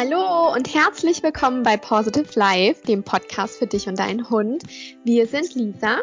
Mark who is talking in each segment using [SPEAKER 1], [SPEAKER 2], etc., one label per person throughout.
[SPEAKER 1] Hallo und herzlich willkommen bei Positive Life, dem Podcast für dich und deinen Hund. Wir sind Lisa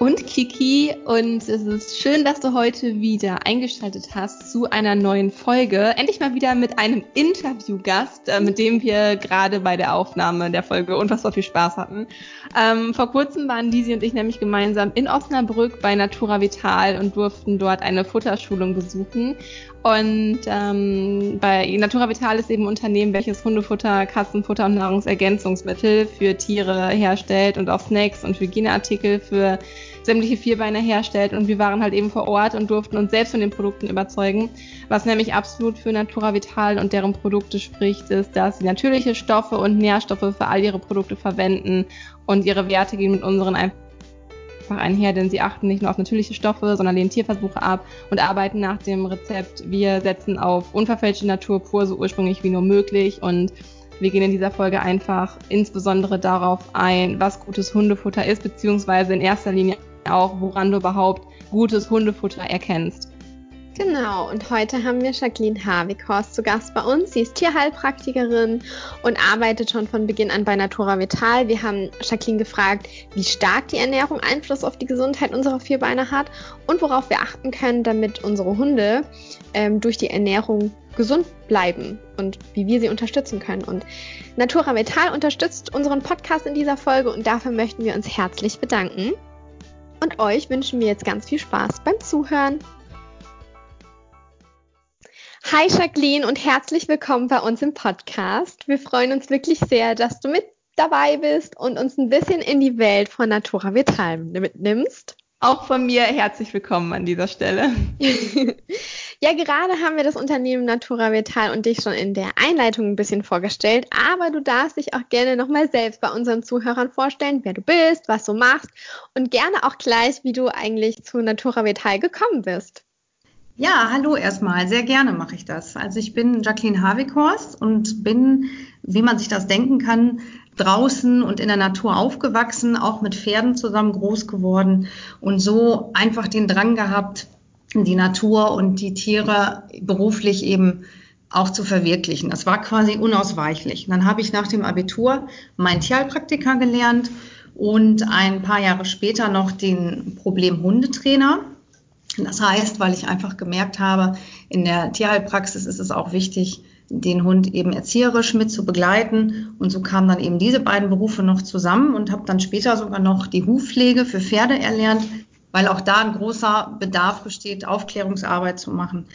[SPEAKER 2] und Kiki und es ist schön, dass du heute wieder eingeschaltet hast zu einer neuen Folge. Endlich mal wieder mit einem Interviewgast, äh, mit dem wir gerade bei der Aufnahme der Folge unfassbar viel Spaß hatten. Ähm, vor kurzem waren Lisi und ich nämlich gemeinsam in Osnabrück bei Natura Vital und durften dort eine Futterschulung besuchen. Und ähm, bei Natura Vital ist eben ein Unternehmen, welches Hundefutter, Katzenfutter und Nahrungsergänzungsmittel für Tiere herstellt und auch Snacks und Hygieneartikel für sämtliche Vierbeiner herstellt. Und wir waren halt eben vor Ort und durften uns selbst von den Produkten überzeugen. Was nämlich absolut für Natura Vital und deren Produkte spricht, ist, dass sie natürliche Stoffe und Nährstoffe für all ihre Produkte verwenden und ihre Werte gehen mit unseren einfach einfach einher, denn sie achten nicht nur auf natürliche Stoffe, sondern lehnen Tierversuche ab und arbeiten nach dem Rezept. Wir setzen auf unverfälschte Natur pur, so ursprünglich wie nur möglich und wir gehen in dieser Folge einfach insbesondere darauf ein, was gutes Hundefutter ist, beziehungsweise in erster Linie auch, woran du überhaupt gutes Hundefutter erkennst.
[SPEAKER 1] Genau, und heute haben wir Jacqueline Havikhorst zu Gast bei uns. Sie ist Tierheilpraktikerin und arbeitet schon von Beginn an bei Natura Vital. Wir haben Jacqueline gefragt, wie stark die Ernährung Einfluss auf die Gesundheit unserer Vierbeiner hat und worauf wir achten können, damit unsere Hunde ähm, durch die Ernährung gesund bleiben und wie wir sie unterstützen können. Und Natura Vital unterstützt unseren Podcast in dieser Folge und dafür möchten wir uns herzlich bedanken. Und euch wünschen wir jetzt ganz viel Spaß beim Zuhören. Hi Jacqueline und herzlich willkommen bei uns im Podcast. Wir freuen uns wirklich sehr, dass du mit dabei bist und uns ein bisschen in die Welt von Natura Vital mitnimmst.
[SPEAKER 2] Auch von mir herzlich willkommen an dieser Stelle.
[SPEAKER 1] ja, gerade haben wir das Unternehmen Natura Vital und dich schon in der Einleitung ein bisschen vorgestellt, aber du darfst dich auch gerne nochmal selbst bei unseren Zuhörern vorstellen, wer du bist, was du machst und gerne auch gleich, wie du eigentlich zu Natura Vital gekommen bist.
[SPEAKER 3] Ja, hallo erstmal. Sehr gerne mache ich das. Also ich bin Jacqueline Havikhorst und bin, wie man sich das denken kann, draußen und in der Natur aufgewachsen, auch mit Pferden zusammen groß geworden und so einfach den Drang gehabt, die Natur und die Tiere beruflich eben auch zu verwirklichen. Das war quasi unausweichlich. Dann habe ich nach dem Abitur meinen Tierheilpraktiker gelernt und ein paar Jahre später noch den Problem-Hundetrainer das heißt, weil ich einfach gemerkt habe, in der Tierheilpraxis ist es auch wichtig, den Hund eben erzieherisch mit zu begleiten. Und so kamen dann eben diese beiden Berufe noch zusammen und habe dann später sogar noch die Hufpflege für Pferde erlernt, weil auch da ein großer Bedarf besteht, Aufklärungsarbeit zu machen.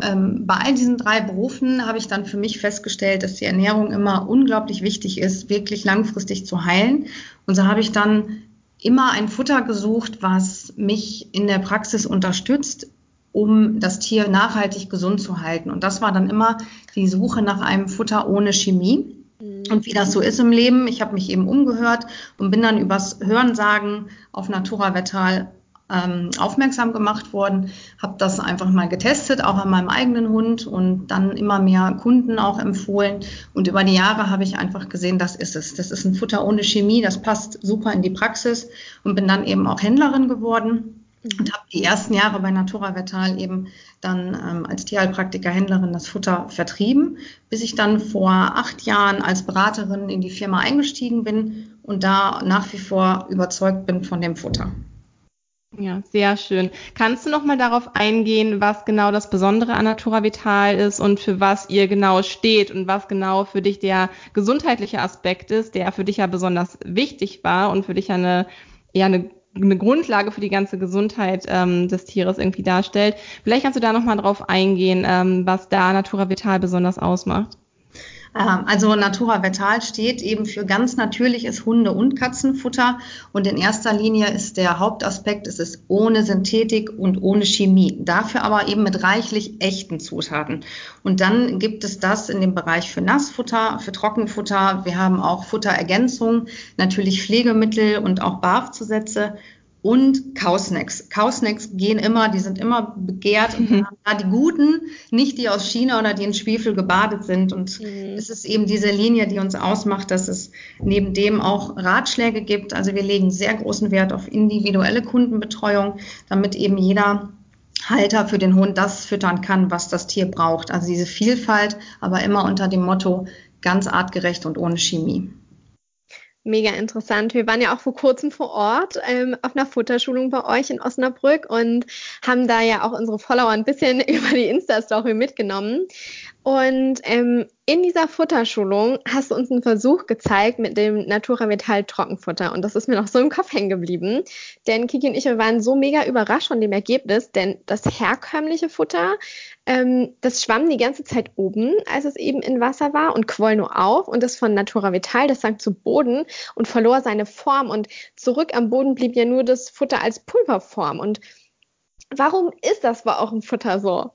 [SPEAKER 3] Ähm, bei all diesen drei Berufen habe ich dann für mich festgestellt, dass die Ernährung immer unglaublich wichtig ist, wirklich langfristig zu heilen. Und so habe ich dann immer ein Futter gesucht, was mich in der Praxis unterstützt, um das Tier nachhaltig gesund zu halten. Und das war dann immer die Suche nach einem Futter ohne Chemie. Mhm. Und wie das so ist im Leben, ich habe mich eben umgehört und bin dann übers Hörensagen auf Natura Vetal ähm, aufmerksam gemacht worden, habe das einfach mal getestet, auch an meinem eigenen Hund und dann immer mehr Kunden auch empfohlen. Und über die Jahre habe ich einfach gesehen, das ist es. Das ist ein Futter ohne Chemie, das passt super in die Praxis und bin dann eben auch Händlerin geworden und habe die ersten Jahre bei Natura Vetal eben dann ähm, als Tierheilpraktiker-Händlerin das Futter vertrieben, bis ich dann vor acht Jahren als Beraterin in die Firma eingestiegen bin und da nach wie vor überzeugt bin von dem Futter.
[SPEAKER 2] Ja, sehr schön. Kannst du noch mal darauf eingehen, was genau das Besondere an Natura Vital ist und für was ihr genau steht und was genau für dich der gesundheitliche Aspekt ist, der für dich ja besonders wichtig war und für dich ja eine, ja eine, eine Grundlage für die ganze Gesundheit ähm, des Tieres irgendwie darstellt. Vielleicht kannst du da noch mal drauf eingehen, ähm, was da Natura Vital besonders ausmacht.
[SPEAKER 3] Ähm, also Natura Vetal steht eben für ganz natürliches Hunde- und Katzenfutter und in erster Linie ist der Hauptaspekt, es ist ohne Synthetik und ohne Chemie, dafür aber eben mit reichlich echten Zutaten. Und dann gibt es das in dem Bereich für Nassfutter, für Trockenfutter. Wir haben auch Futterergänzung, natürlich Pflegemittel und auch Barfzusätze und Kausnacks. Kausnacks gehen immer, die sind immer begehrt mhm. da die guten, nicht die aus China oder die in Schwefel gebadet sind. Und mhm. es ist eben diese Linie, die uns ausmacht, dass es neben dem auch Ratschläge gibt. Also wir legen sehr großen Wert auf individuelle Kundenbetreuung, damit eben jeder Halter für den Hund das füttern kann, was das Tier braucht. Also diese Vielfalt, aber immer unter dem Motto ganz artgerecht und ohne Chemie.
[SPEAKER 1] Mega interessant. Wir waren ja auch vor kurzem vor Ort ähm, auf einer Futterschulung bei euch in Osnabrück und haben da ja auch unsere Follower ein bisschen über die Insta-Story mitgenommen. Und ähm, in dieser Futterschulung hast du uns einen Versuch gezeigt mit dem Natura Vital Trockenfutter. Und das ist mir noch so im Kopf hängen geblieben. Denn Kiki und ich wir waren so mega überrascht von dem Ergebnis, denn das herkömmliche Futter, ähm, das schwamm die ganze Zeit oben, als es eben in Wasser war und quoll nur auf. Und das von Natura Vital, das sank zu Boden und verlor seine Form. Und zurück am Boden blieb ja nur das Futter als Pulverform. Und warum ist das bei eurem Futter so?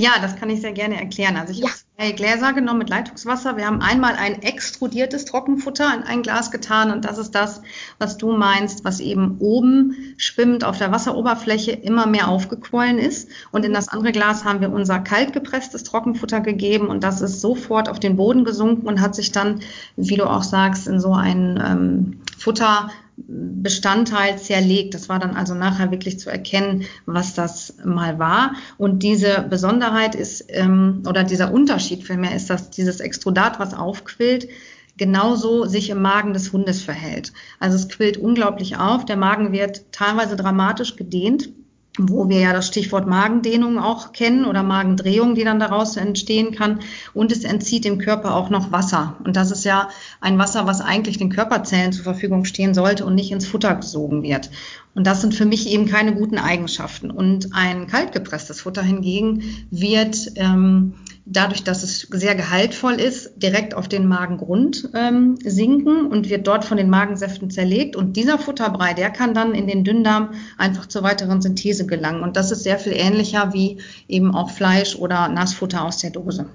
[SPEAKER 3] Ja, das kann ich sehr gerne erklären. Also ich ja. habe zwei Gläser genommen mit Leitungswasser. Wir haben einmal ein extrudiertes Trockenfutter in ein Glas getan und das ist das, was du meinst, was eben oben schwimmend auf der Wasseroberfläche immer mehr aufgequollen ist. Und in das andere Glas haben wir unser kaltgepresstes Trockenfutter gegeben und das ist sofort auf den Boden gesunken und hat sich dann, wie du auch sagst, in so ein ähm, Futter Bestandteil zerlegt. Das war dann also nachher wirklich zu erkennen, was das mal war. Und diese Besonderheit ist, ähm, oder dieser Unterschied vielmehr ist, dass dieses Extrudat, was aufquillt, genauso sich im Magen des Hundes verhält. Also es quillt unglaublich auf. Der Magen wird teilweise dramatisch gedehnt wo wir ja das Stichwort Magendehnung auch kennen oder Magendrehung, die dann daraus entstehen kann. Und es entzieht dem Körper auch noch Wasser. Und das ist ja ein Wasser, was eigentlich den Körperzellen zur Verfügung stehen sollte und nicht ins Futter gesogen wird. Und das sind für mich eben keine guten Eigenschaften. Und ein kaltgepresstes Futter hingegen wird ähm, dadurch, dass es sehr gehaltvoll ist, direkt auf den Magengrund ähm, sinken und wird dort von den Magensäften zerlegt. Und dieser Futterbrei, der kann dann in den Dünndarm einfach zur weiteren Synthese gelangen. Und das ist sehr viel ähnlicher wie eben auch Fleisch oder Nassfutter aus der Dose.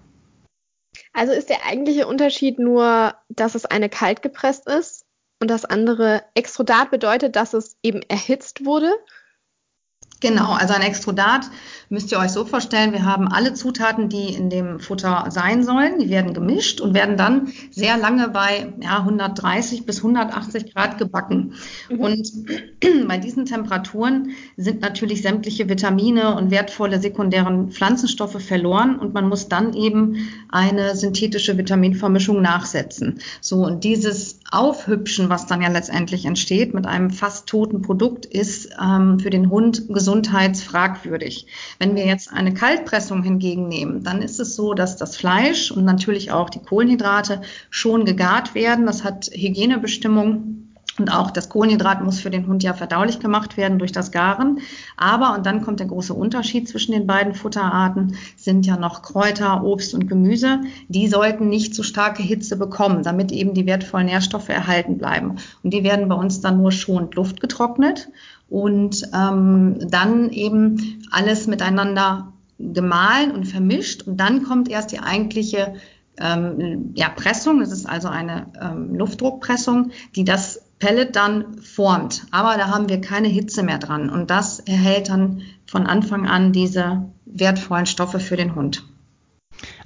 [SPEAKER 1] Also ist der eigentliche Unterschied nur, dass es eine kalt gepresst ist und das andere Extrudat bedeutet, dass es eben erhitzt wurde?
[SPEAKER 3] Genau, also ein Extrudat müsst ihr euch so vorstellen, wir haben alle Zutaten, die in dem Futter sein sollen, die werden gemischt und werden dann sehr lange bei ja, 130 bis 180 Grad gebacken. Mhm. Und bei diesen Temperaturen sind natürlich sämtliche Vitamine und wertvolle sekundären Pflanzenstoffe verloren und man muss dann eben eine synthetische Vitaminvermischung nachsetzen. So, und dieses Aufhübschen, was dann ja letztendlich entsteht mit einem fast toten Produkt, ist ähm, für den Hund gesundheitsfragwürdig. Wenn wir jetzt eine Kaltpressung hingegen nehmen, dann ist es so, dass das Fleisch und natürlich auch die Kohlenhydrate schon gegart werden. Das hat Hygienebestimmungen. Und auch das Kohlenhydrat muss für den Hund ja verdaulich gemacht werden durch das Garen. Aber, und dann kommt der große Unterschied zwischen den beiden Futterarten, sind ja noch Kräuter, Obst und Gemüse. Die sollten nicht zu starke Hitze bekommen, damit eben die wertvollen Nährstoffe erhalten bleiben. Und die werden bei uns dann nur schonend luftgetrocknet und ähm, dann eben alles miteinander gemahlen und vermischt. Und dann kommt erst die eigentliche ähm, ja, Pressung. Das ist also eine ähm, Luftdruckpressung, die das Pellet dann formt. Aber da haben wir keine Hitze mehr dran. Und das erhält dann von Anfang an diese wertvollen Stoffe für den Hund.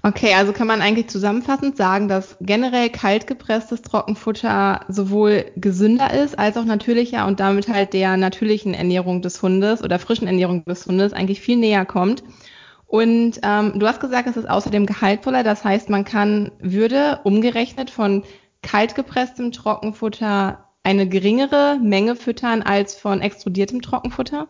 [SPEAKER 2] Okay, also kann man eigentlich zusammenfassend sagen, dass generell kaltgepresstes Trockenfutter sowohl gesünder ist als auch natürlicher und damit halt der natürlichen Ernährung des Hundes oder frischen Ernährung des Hundes eigentlich viel näher kommt. Und ähm, du hast gesagt, es ist außerdem gehaltvoller, das heißt, man kann Würde umgerechnet von kaltgepresstem Trockenfutter eine geringere Menge füttern als von extrudiertem Trockenfutter?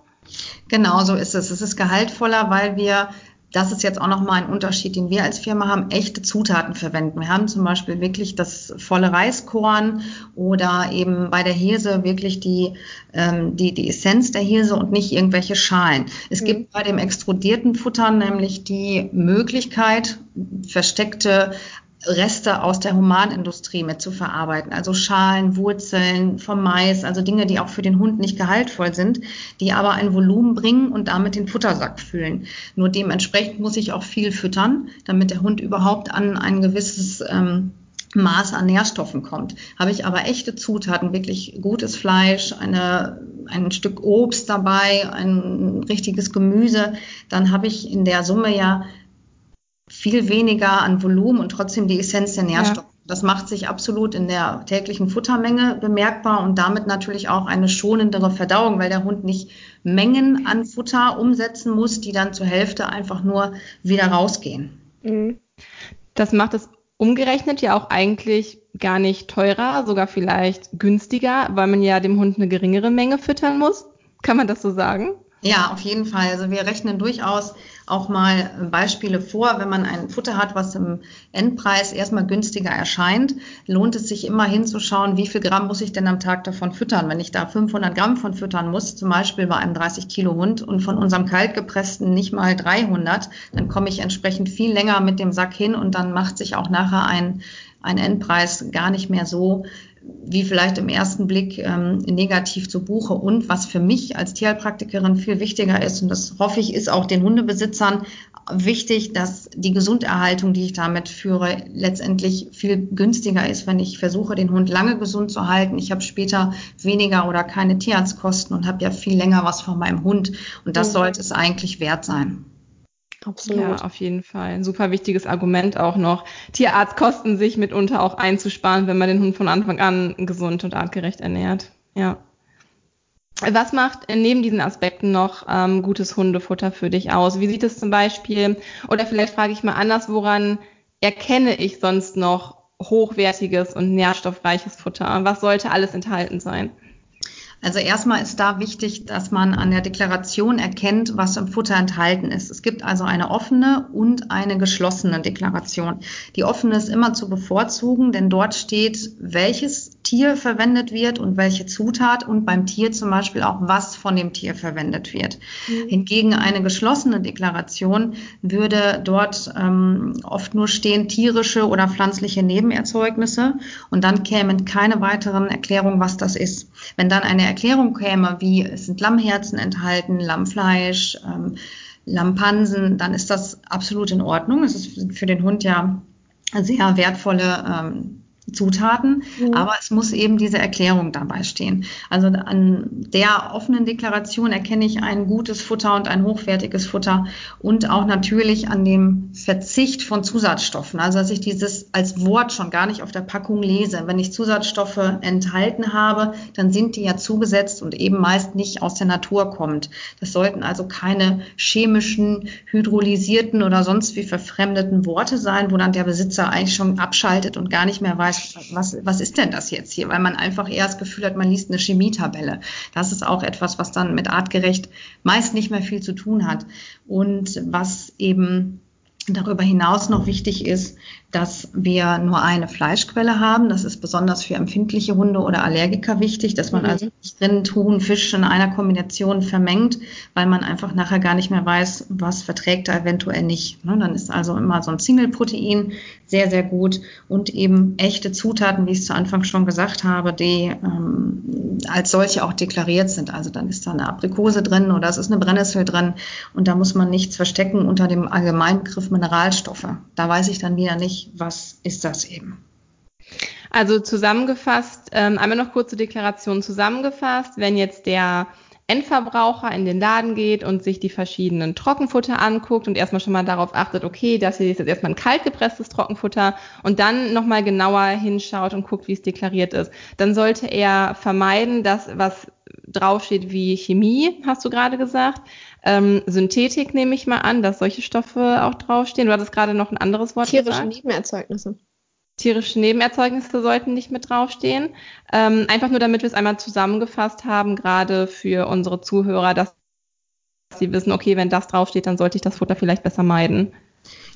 [SPEAKER 3] Genau so ist es. Es ist gehaltvoller, weil wir das ist jetzt auch nochmal ein Unterschied, den wir als Firma haben, echte Zutaten verwenden. Wir haben zum Beispiel wirklich das volle Reiskorn oder eben bei der Hirse wirklich die, ähm, die, die Essenz der Hirse und nicht irgendwelche Schalen. Es mhm. gibt bei dem extrudierten Futter nämlich die Möglichkeit, versteckte Reste aus der Humanindustrie mit zu verarbeiten, also Schalen, Wurzeln vom Mais, also Dinge, die auch für den Hund nicht gehaltvoll sind, die aber ein Volumen bringen und damit den Futtersack füllen. Nur dementsprechend muss ich auch viel füttern, damit der Hund überhaupt an ein gewisses ähm, Maß an Nährstoffen kommt. Habe ich aber echte Zutaten, wirklich gutes Fleisch, eine, ein Stück Obst dabei, ein richtiges Gemüse, dann habe ich in der Summe ja viel weniger an Volumen und trotzdem die Essenz der Nährstoffe ja. Das macht sich absolut in der täglichen Futtermenge bemerkbar und damit natürlich auch eine schonendere Verdauung, weil der Hund nicht Mengen an Futter umsetzen muss, die dann zur Hälfte einfach nur wieder rausgehen. Mhm.
[SPEAKER 2] Das macht es umgerechnet ja auch eigentlich gar nicht teurer, sogar vielleicht günstiger, weil man ja dem Hund eine geringere Menge füttern muss. Kann man das so sagen?
[SPEAKER 3] Ja, auf jeden Fall. Also wir rechnen durchaus auch mal Beispiele vor. Wenn man ein Futter hat, was im Endpreis erstmal günstiger erscheint, lohnt es sich immer hinzuschauen, wie viel Gramm muss ich denn am Tag davon füttern. Wenn ich da 500 Gramm von füttern muss, zum Beispiel bei einem 30 Kilo Hund und von unserem kaltgepressten nicht mal 300, dann komme ich entsprechend viel länger mit dem Sack hin und dann macht sich auch nachher ein, ein Endpreis gar nicht mehr so wie vielleicht im ersten Blick ähm, negativ zu Buche. Und was für mich als Tierheilpraktikerin viel wichtiger ist, und das hoffe ich, ist auch den Hundebesitzern wichtig, dass die Gesunderhaltung, die ich damit führe, letztendlich viel günstiger ist, wenn ich versuche, den Hund lange gesund zu halten. Ich habe später weniger oder keine Tierarztkosten und habe ja viel länger was von meinem Hund. Und das mhm. sollte es eigentlich wert sein.
[SPEAKER 2] Absolut. Ja, auf jeden Fall. Ein super wichtiges Argument auch noch. Tierarztkosten sich mitunter auch einzusparen, wenn man den Hund von Anfang an gesund und artgerecht ernährt. Ja. Was macht neben diesen Aspekten noch ähm, gutes Hundefutter für dich aus? Wie sieht es zum Beispiel, oder vielleicht frage ich mal anders, woran erkenne ich sonst noch hochwertiges und nährstoffreiches Futter? Was sollte alles enthalten sein?
[SPEAKER 3] Also erstmal ist da wichtig, dass man an der Deklaration erkennt, was im Futter enthalten ist. Es gibt also eine offene und eine geschlossene Deklaration. Die offene ist immer zu bevorzugen, denn dort steht, welches Tier verwendet wird und welche Zutat und beim Tier zum Beispiel auch, was von dem Tier verwendet wird. Mhm. Hingegen eine geschlossene Deklaration würde dort ähm, oft nur stehen tierische oder pflanzliche Nebenerzeugnisse und dann kämen keine weiteren Erklärungen, was das ist. Wenn dann eine Erklärung käme, wie es sind Lammherzen enthalten, Lammfleisch, ähm, Lammpansen, dann ist das absolut in Ordnung. Es ist für den Hund ja sehr wertvolle ähm, Zutaten, mhm. aber es muss eben diese Erklärung dabei stehen. Also an der offenen Deklaration erkenne ich ein gutes Futter und ein hochwertiges Futter und auch natürlich an dem Verzicht von Zusatzstoffen. Also dass ich dieses als Wort schon gar nicht auf der Packung lese. Wenn ich Zusatzstoffe enthalten habe, dann sind die ja zugesetzt und eben meist nicht aus der Natur kommt. Das sollten also keine chemischen, hydrolysierten oder sonst wie verfremdeten Worte sein, wo dann der Besitzer eigentlich schon abschaltet und gar nicht mehr weiß, was, was ist denn das jetzt hier? Weil man einfach eher das Gefühl hat, man liest eine Chemietabelle. Das ist auch etwas, was dann mit artgerecht meist nicht mehr viel zu tun hat. Und was eben darüber hinaus noch wichtig ist, dass wir nur eine Fleischquelle haben. Das ist besonders für empfindliche Hunde oder Allergiker wichtig, dass man mhm. also nicht Rind, Huhn, Fisch in einer Kombination vermengt, weil man einfach nachher gar nicht mehr weiß, was verträgt er eventuell nicht. Ne, dann ist also immer so ein Single-Protein sehr, sehr gut und eben echte Zutaten, wie ich es zu Anfang schon gesagt habe, die ähm, als solche auch deklariert sind. Also dann ist da eine Aprikose drin oder es ist eine Brennnessel drin und da muss man nichts verstecken unter dem Allgemeinbegriff Mineralstoffe. Da weiß ich dann wieder nicht, was ist das eben?
[SPEAKER 2] Also zusammengefasst, ähm, einmal noch kurze Deklaration zusammengefasst, wenn jetzt der Endverbraucher in den Laden geht und sich die verschiedenen Trockenfutter anguckt und erstmal schon mal darauf achtet, okay, das hier ist jetzt erstmal ein kaltgepresstes Trockenfutter und dann nochmal genauer hinschaut und guckt, wie es deklariert ist, dann sollte er vermeiden, dass was draufsteht wie Chemie, hast du gerade gesagt, ähm, Synthetik nehme ich mal an, dass solche Stoffe auch draufstehen. Du hattest gerade noch ein anderes Wort
[SPEAKER 1] Tierische gesagt. Nebenerzeugnisse.
[SPEAKER 2] Tierische Nebenerzeugnisse sollten nicht mit draufstehen. Ähm, einfach nur, damit wir es einmal zusammengefasst haben, gerade für unsere Zuhörer, dass sie wissen, okay, wenn das draufsteht, dann sollte ich das Futter vielleicht besser meiden.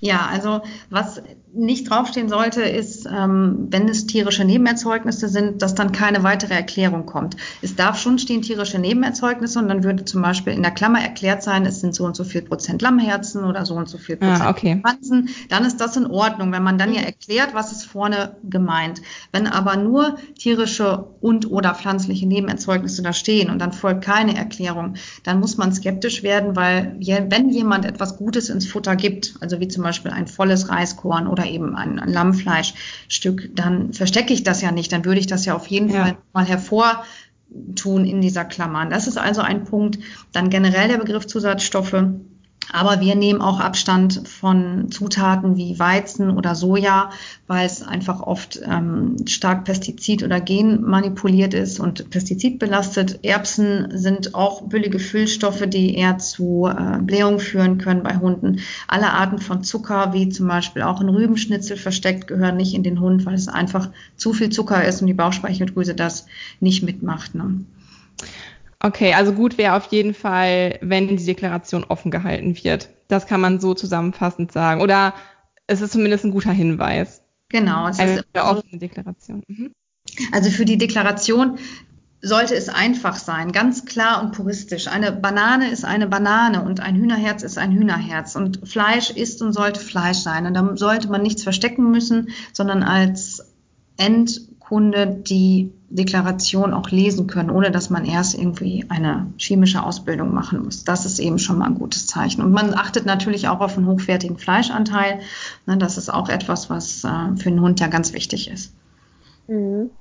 [SPEAKER 3] Ja, also was nicht draufstehen sollte, ist, ähm, wenn es tierische Nebenerzeugnisse sind, dass dann keine weitere Erklärung kommt. Es darf schon stehen tierische Nebenerzeugnisse und dann würde zum Beispiel in der Klammer erklärt sein, es sind so und so viel Prozent Lammherzen oder so und so viel Prozent
[SPEAKER 2] ah, okay.
[SPEAKER 3] Pansen. Dann ist das in Ordnung, wenn man dann ja mhm. erklärt, was ist vorne gemeint. Wenn aber nur tierische und oder pflanzliche Nebenerzeugnisse da stehen und dann folgt keine Erklärung, dann muss man skeptisch werden, weil wenn jemand etwas Gutes ins Futter gibt, also wie zum Beispiel ein volles Reiskorn oder eben ein, ein Lammfleischstück, dann verstecke ich das ja nicht. Dann würde ich das ja auf jeden ja. Fall mal hervortun in dieser Klammer. Das ist also ein Punkt. Dann generell der Begriff Zusatzstoffe Aber wir nehmen auch Abstand von Zutaten wie Weizen oder Soja, weil es einfach oft ähm, stark Pestizid- oder Genmanipuliert ist und pestizidbelastet. Erbsen sind auch billige Füllstoffe, die eher zu äh, Blähung führen können bei Hunden. Alle Arten von Zucker, wie zum Beispiel auch ein Rübenschnitzel versteckt, gehören nicht in den Hund, weil es einfach zu viel Zucker ist und die Bauchspeicheldrüse das nicht mitmacht. Ne?
[SPEAKER 2] Okay, also gut wäre auf jeden Fall, wenn die Deklaration offen gehalten wird. Das kann man so zusammenfassend sagen. Oder es ist zumindest ein guter Hinweis.
[SPEAKER 3] Genau, es
[SPEAKER 2] Eine
[SPEAKER 3] ist
[SPEAKER 2] offene Deklaration. Mhm.
[SPEAKER 3] Also für die Deklaration sollte es einfach sein, ganz klar und puristisch. Eine Banane ist eine Banane und ein Hühnerherz ist ein Hühnerherz. Und Fleisch ist und sollte Fleisch sein. Und da sollte man nichts verstecken müssen, sondern als Endkunde die Deklaration auch lesen können, ohne dass man erst irgendwie eine chemische Ausbildung machen muss. Das ist eben schon mal ein gutes Zeichen. Und man achtet natürlich auch auf einen hochwertigen Fleischanteil. Ne, das ist auch etwas, was äh, für einen Hund ja ganz wichtig ist.
[SPEAKER 1] Mhm.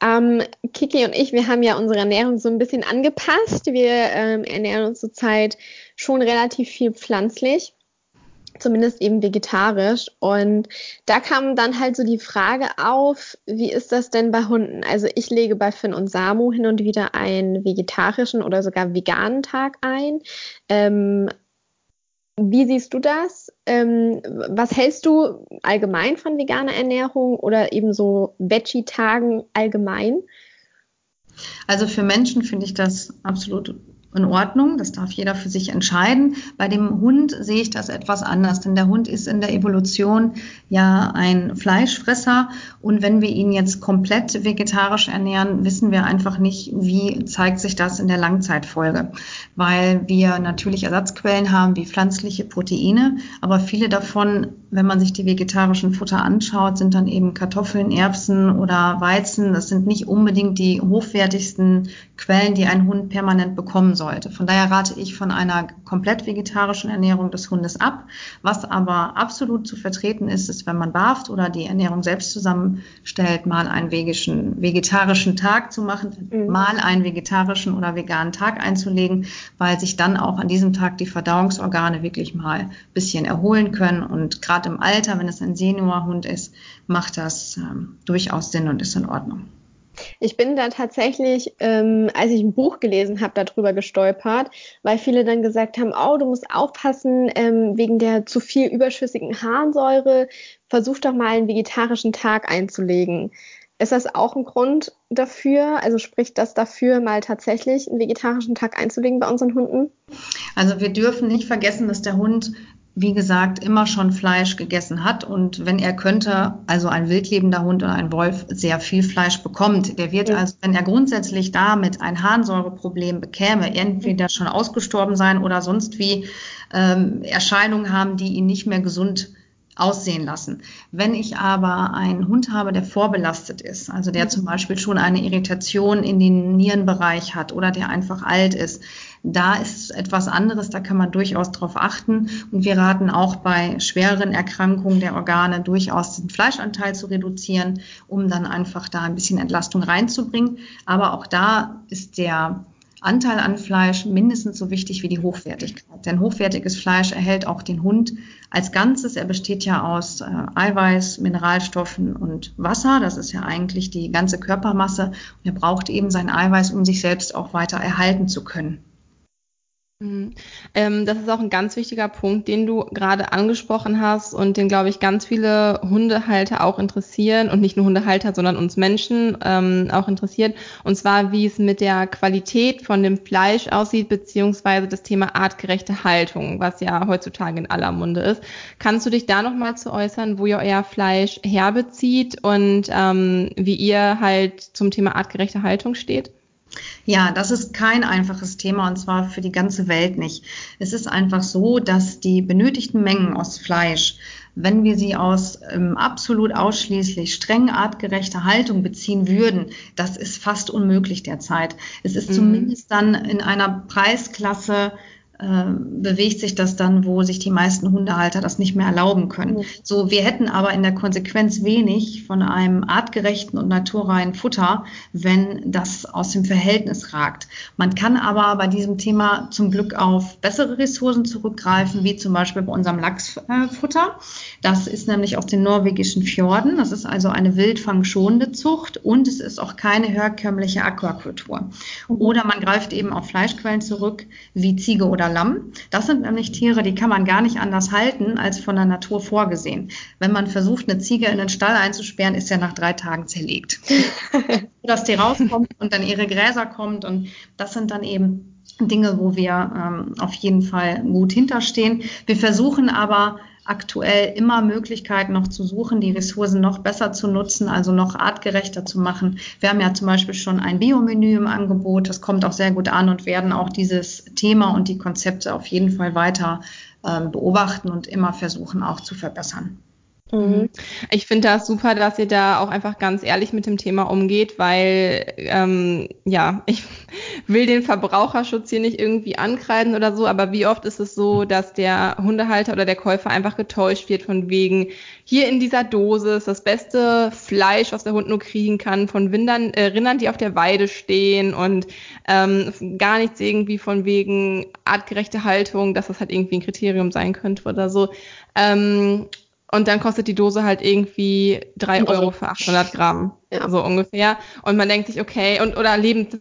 [SPEAKER 1] Ähm, Kiki und ich, wir haben ja unsere Ernährung so ein bisschen angepasst. Wir ähm, ernähren uns zurzeit schon relativ viel pflanzlich zumindest eben vegetarisch. Und da kam dann halt so die Frage auf, wie ist das denn bei Hunden? Also ich lege bei Finn und Samu hin und wieder einen vegetarischen oder sogar veganen Tag ein. Ähm, wie siehst du das? Ähm, was hältst du allgemein von veganer Ernährung oder eben so Veggie-Tagen allgemein?
[SPEAKER 3] Also für Menschen finde ich das absolut in Ordnung. Das darf jeder für sich entscheiden. Bei dem Hund sehe ich das etwas anders, denn der Hund ist in der Evolution ja ein Fleischfresser. Und wenn wir ihn jetzt komplett vegetarisch ernähren, wissen wir einfach nicht, wie zeigt sich das in der Langzeitfolge. Weil wir natürlich Ersatzquellen haben wie pflanzliche Proteine, aber viele davon, wenn man sich die vegetarischen Futter anschaut, sind dann eben Kartoffeln, Erbsen oder Weizen. Das sind nicht unbedingt die hochwertigsten Quellen, die ein Hund permanent bekommen sollte. Von daher rate ich von einer komplett vegetarischen Ernährung des Hundes ab. Was aber absolut zu vertreten ist, ist, wenn man barft oder die Ernährung selbst zusammenstellt, mal einen vegischen, vegetarischen Tag zu machen, mhm. mal einen vegetarischen oder veganen Tag einzulegen, weil sich dann auch an diesem Tag die Verdauungsorgane wirklich mal ein bisschen erholen können. Und gerade im Alter, wenn es ein Seniorhund ist, macht das ähm, durchaus Sinn und ist in Ordnung.
[SPEAKER 1] Ich bin da tatsächlich, ähm, als ich ein Buch gelesen habe, darüber gestolpert, weil viele dann gesagt haben, oh, du musst aufpassen ähm, wegen der zu viel überschüssigen Harnsäure, versuch doch mal einen vegetarischen Tag einzulegen. Ist das auch ein Grund dafür? Also spricht das dafür, mal tatsächlich einen vegetarischen Tag einzulegen bei unseren Hunden?
[SPEAKER 3] Also wir dürfen nicht vergessen, dass der Hund wie gesagt, immer schon Fleisch gegessen hat und wenn er könnte, also ein wildlebender Hund oder ein Wolf, sehr viel Fleisch bekommt. Der wird also, wenn er grundsätzlich damit ein Harnsäureproblem bekäme, entweder schon ausgestorben sein oder sonst wie ähm, Erscheinungen haben, die ihn nicht mehr gesund aussehen lassen. Wenn ich aber einen Hund habe, der vorbelastet ist, also der zum Beispiel schon eine Irritation in den Nierenbereich hat oder der einfach alt ist, da ist es etwas anderes, da kann man durchaus darauf achten. Und wir raten auch bei schwereren Erkrankungen der Organe durchaus den Fleischanteil zu reduzieren, um dann einfach da ein bisschen Entlastung reinzubringen. Aber auch da ist der Anteil an Fleisch mindestens so wichtig wie die Hochwertigkeit. Denn hochwertiges Fleisch erhält auch den Hund als Ganzes. Er besteht ja aus äh, Eiweiß, Mineralstoffen und Wasser. Das ist ja eigentlich die ganze Körpermasse. Und er braucht eben sein Eiweiß, um sich selbst auch weiter erhalten zu können.
[SPEAKER 2] Mhm. Ähm, das ist auch ein ganz wichtiger Punkt, den du gerade angesprochen hast und den, glaube ich, ganz viele Hundehalter auch interessieren und nicht nur Hundehalter, sondern uns Menschen ähm, auch interessiert. Und zwar, wie es mit der Qualität von dem Fleisch aussieht, beziehungsweise das Thema artgerechte Haltung, was ja heutzutage in aller Munde ist. Kannst du dich da nochmal zu äußern, wo ihr euer Fleisch herbezieht und ähm, wie ihr halt zum Thema artgerechte Haltung steht?
[SPEAKER 3] Ja, das ist kein einfaches Thema und zwar für die ganze Welt nicht. Es ist einfach so, dass die benötigten Mengen aus Fleisch, wenn wir sie aus ähm, absolut ausschließlich streng artgerechter Haltung beziehen würden, das ist fast unmöglich derzeit. Es ist mhm. zumindest dann in einer Preisklasse bewegt sich das dann, wo sich die meisten Hundehalter das nicht mehr erlauben können. So, wir hätten aber in der Konsequenz wenig von einem artgerechten und naturreinen Futter, wenn das aus dem Verhältnis ragt. Man kann aber bei diesem Thema zum Glück auf bessere Ressourcen zurückgreifen, wie zum Beispiel bei unserem Lachsfutter. Das ist nämlich aus den norwegischen Fjorden. Das ist also eine wildfangschonende Zucht und es ist auch keine herkömmliche Aquakultur. Mhm. Oder man greift eben auf Fleischquellen zurück, wie Ziege oder oder Lamm. Das sind nämlich Tiere, die kann man gar nicht anders halten als von der Natur vorgesehen. Wenn man versucht, eine Ziege in den Stall einzusperren, ist er nach drei Tagen zerlegt. Dass die rauskommt und dann ihre Gräser kommt und das sind dann eben Dinge, wo wir ähm, auf jeden Fall gut hinterstehen. Wir versuchen aber aktuell immer Möglichkeiten noch zu suchen, die Ressourcen noch besser zu nutzen, also noch artgerechter zu machen. Wir haben ja zum Beispiel schon ein Biomenü im Angebot, das kommt auch sehr gut an und werden auch dieses Thema und die Konzepte auf jeden Fall weiter äh, beobachten und immer versuchen auch zu verbessern.
[SPEAKER 2] Mhm. Ich finde das super, dass ihr da auch einfach ganz ehrlich mit dem Thema umgeht, weil ähm, ja, ich will den Verbraucherschutz hier nicht irgendwie ankreiden oder so, aber wie oft ist es so, dass der Hundehalter oder der Käufer einfach getäuscht wird von wegen, hier in dieser Dose ist das beste Fleisch, was der Hund nur kriegen kann, von Windern, äh, Rindern, die auf der Weide stehen und ähm, gar nichts irgendwie von wegen artgerechte Haltung, dass das halt irgendwie ein Kriterium sein könnte oder so. Ähm, und dann kostet die Dose halt irgendwie drei Euro für 800 Gramm, ja. so ungefähr. Und man denkt sich, okay, und oder Lebens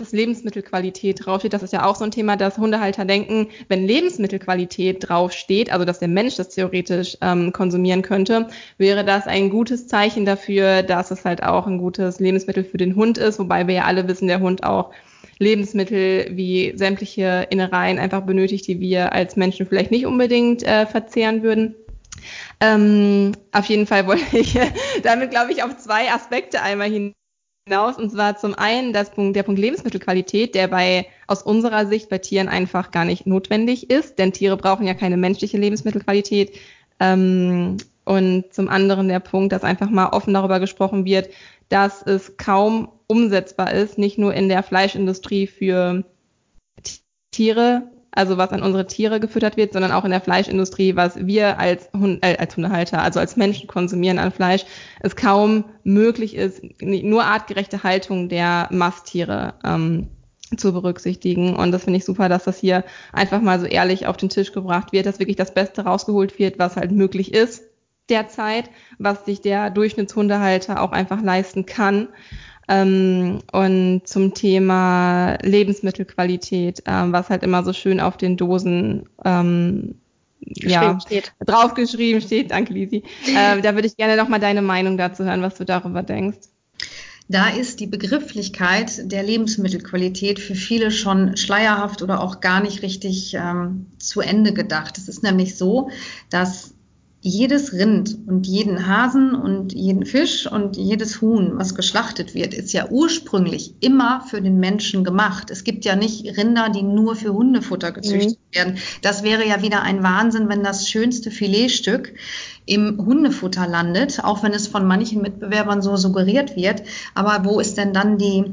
[SPEAKER 2] dass Lebensmittelqualität draufsteht. Das ist ja auch so ein Thema, dass Hundehalter denken, wenn Lebensmittelqualität draufsteht, also dass der Mensch das theoretisch ähm, konsumieren könnte, wäre das ein gutes Zeichen dafür, dass es halt auch ein gutes Lebensmittel für den Hund ist, wobei wir ja alle wissen, der Hund auch Lebensmittel wie sämtliche Innereien einfach benötigt, die wir als Menschen vielleicht nicht unbedingt äh, verzehren würden. Ähm, auf jeden Fall wollte ich damit, glaube ich, auf zwei Aspekte einmal hinaus. Und zwar zum einen das Punkt, der Punkt Lebensmittelqualität, der bei aus unserer Sicht bei Tieren einfach gar nicht notwendig ist, denn Tiere brauchen ja keine menschliche Lebensmittelqualität. Ähm, und zum anderen der Punkt, dass einfach mal offen darüber gesprochen wird, dass es kaum umsetzbar ist, nicht nur in der Fleischindustrie für Tiere also was an unsere Tiere gefüttert wird, sondern auch in der Fleischindustrie, was wir als, Hund, äh, als Hundehalter, also als Menschen konsumieren an Fleisch, es kaum möglich ist, nur artgerechte Haltung der Masttiere ähm, zu berücksichtigen. Und das finde ich super, dass das hier einfach mal so ehrlich auf den Tisch gebracht wird, dass wirklich das Beste rausgeholt wird, was halt möglich ist derzeit, was sich der Durchschnittshundehalter auch einfach leisten kann. Ähm, und zum Thema Lebensmittelqualität, ähm, was halt immer so schön auf den Dosen ähm, ja, steht. draufgeschrieben steht. Danke, Lisi. Äh, da würde ich gerne nochmal deine Meinung dazu hören, was du darüber denkst.
[SPEAKER 3] Da ist die Begrifflichkeit der Lebensmittelqualität für viele schon schleierhaft oder auch gar nicht richtig ähm, zu Ende gedacht. Es ist nämlich so, dass jedes Rind und jeden Hasen und jeden Fisch und jedes Huhn, was geschlachtet wird, ist ja ursprünglich immer für den Menschen gemacht. Es gibt ja nicht Rinder, die nur für Hundefutter gezüchtet mhm. werden. Das wäre ja wieder ein Wahnsinn, wenn das schönste Filetstück im Hundefutter landet, auch wenn es von manchen Mitbewerbern so suggeriert wird. Aber wo ist denn dann die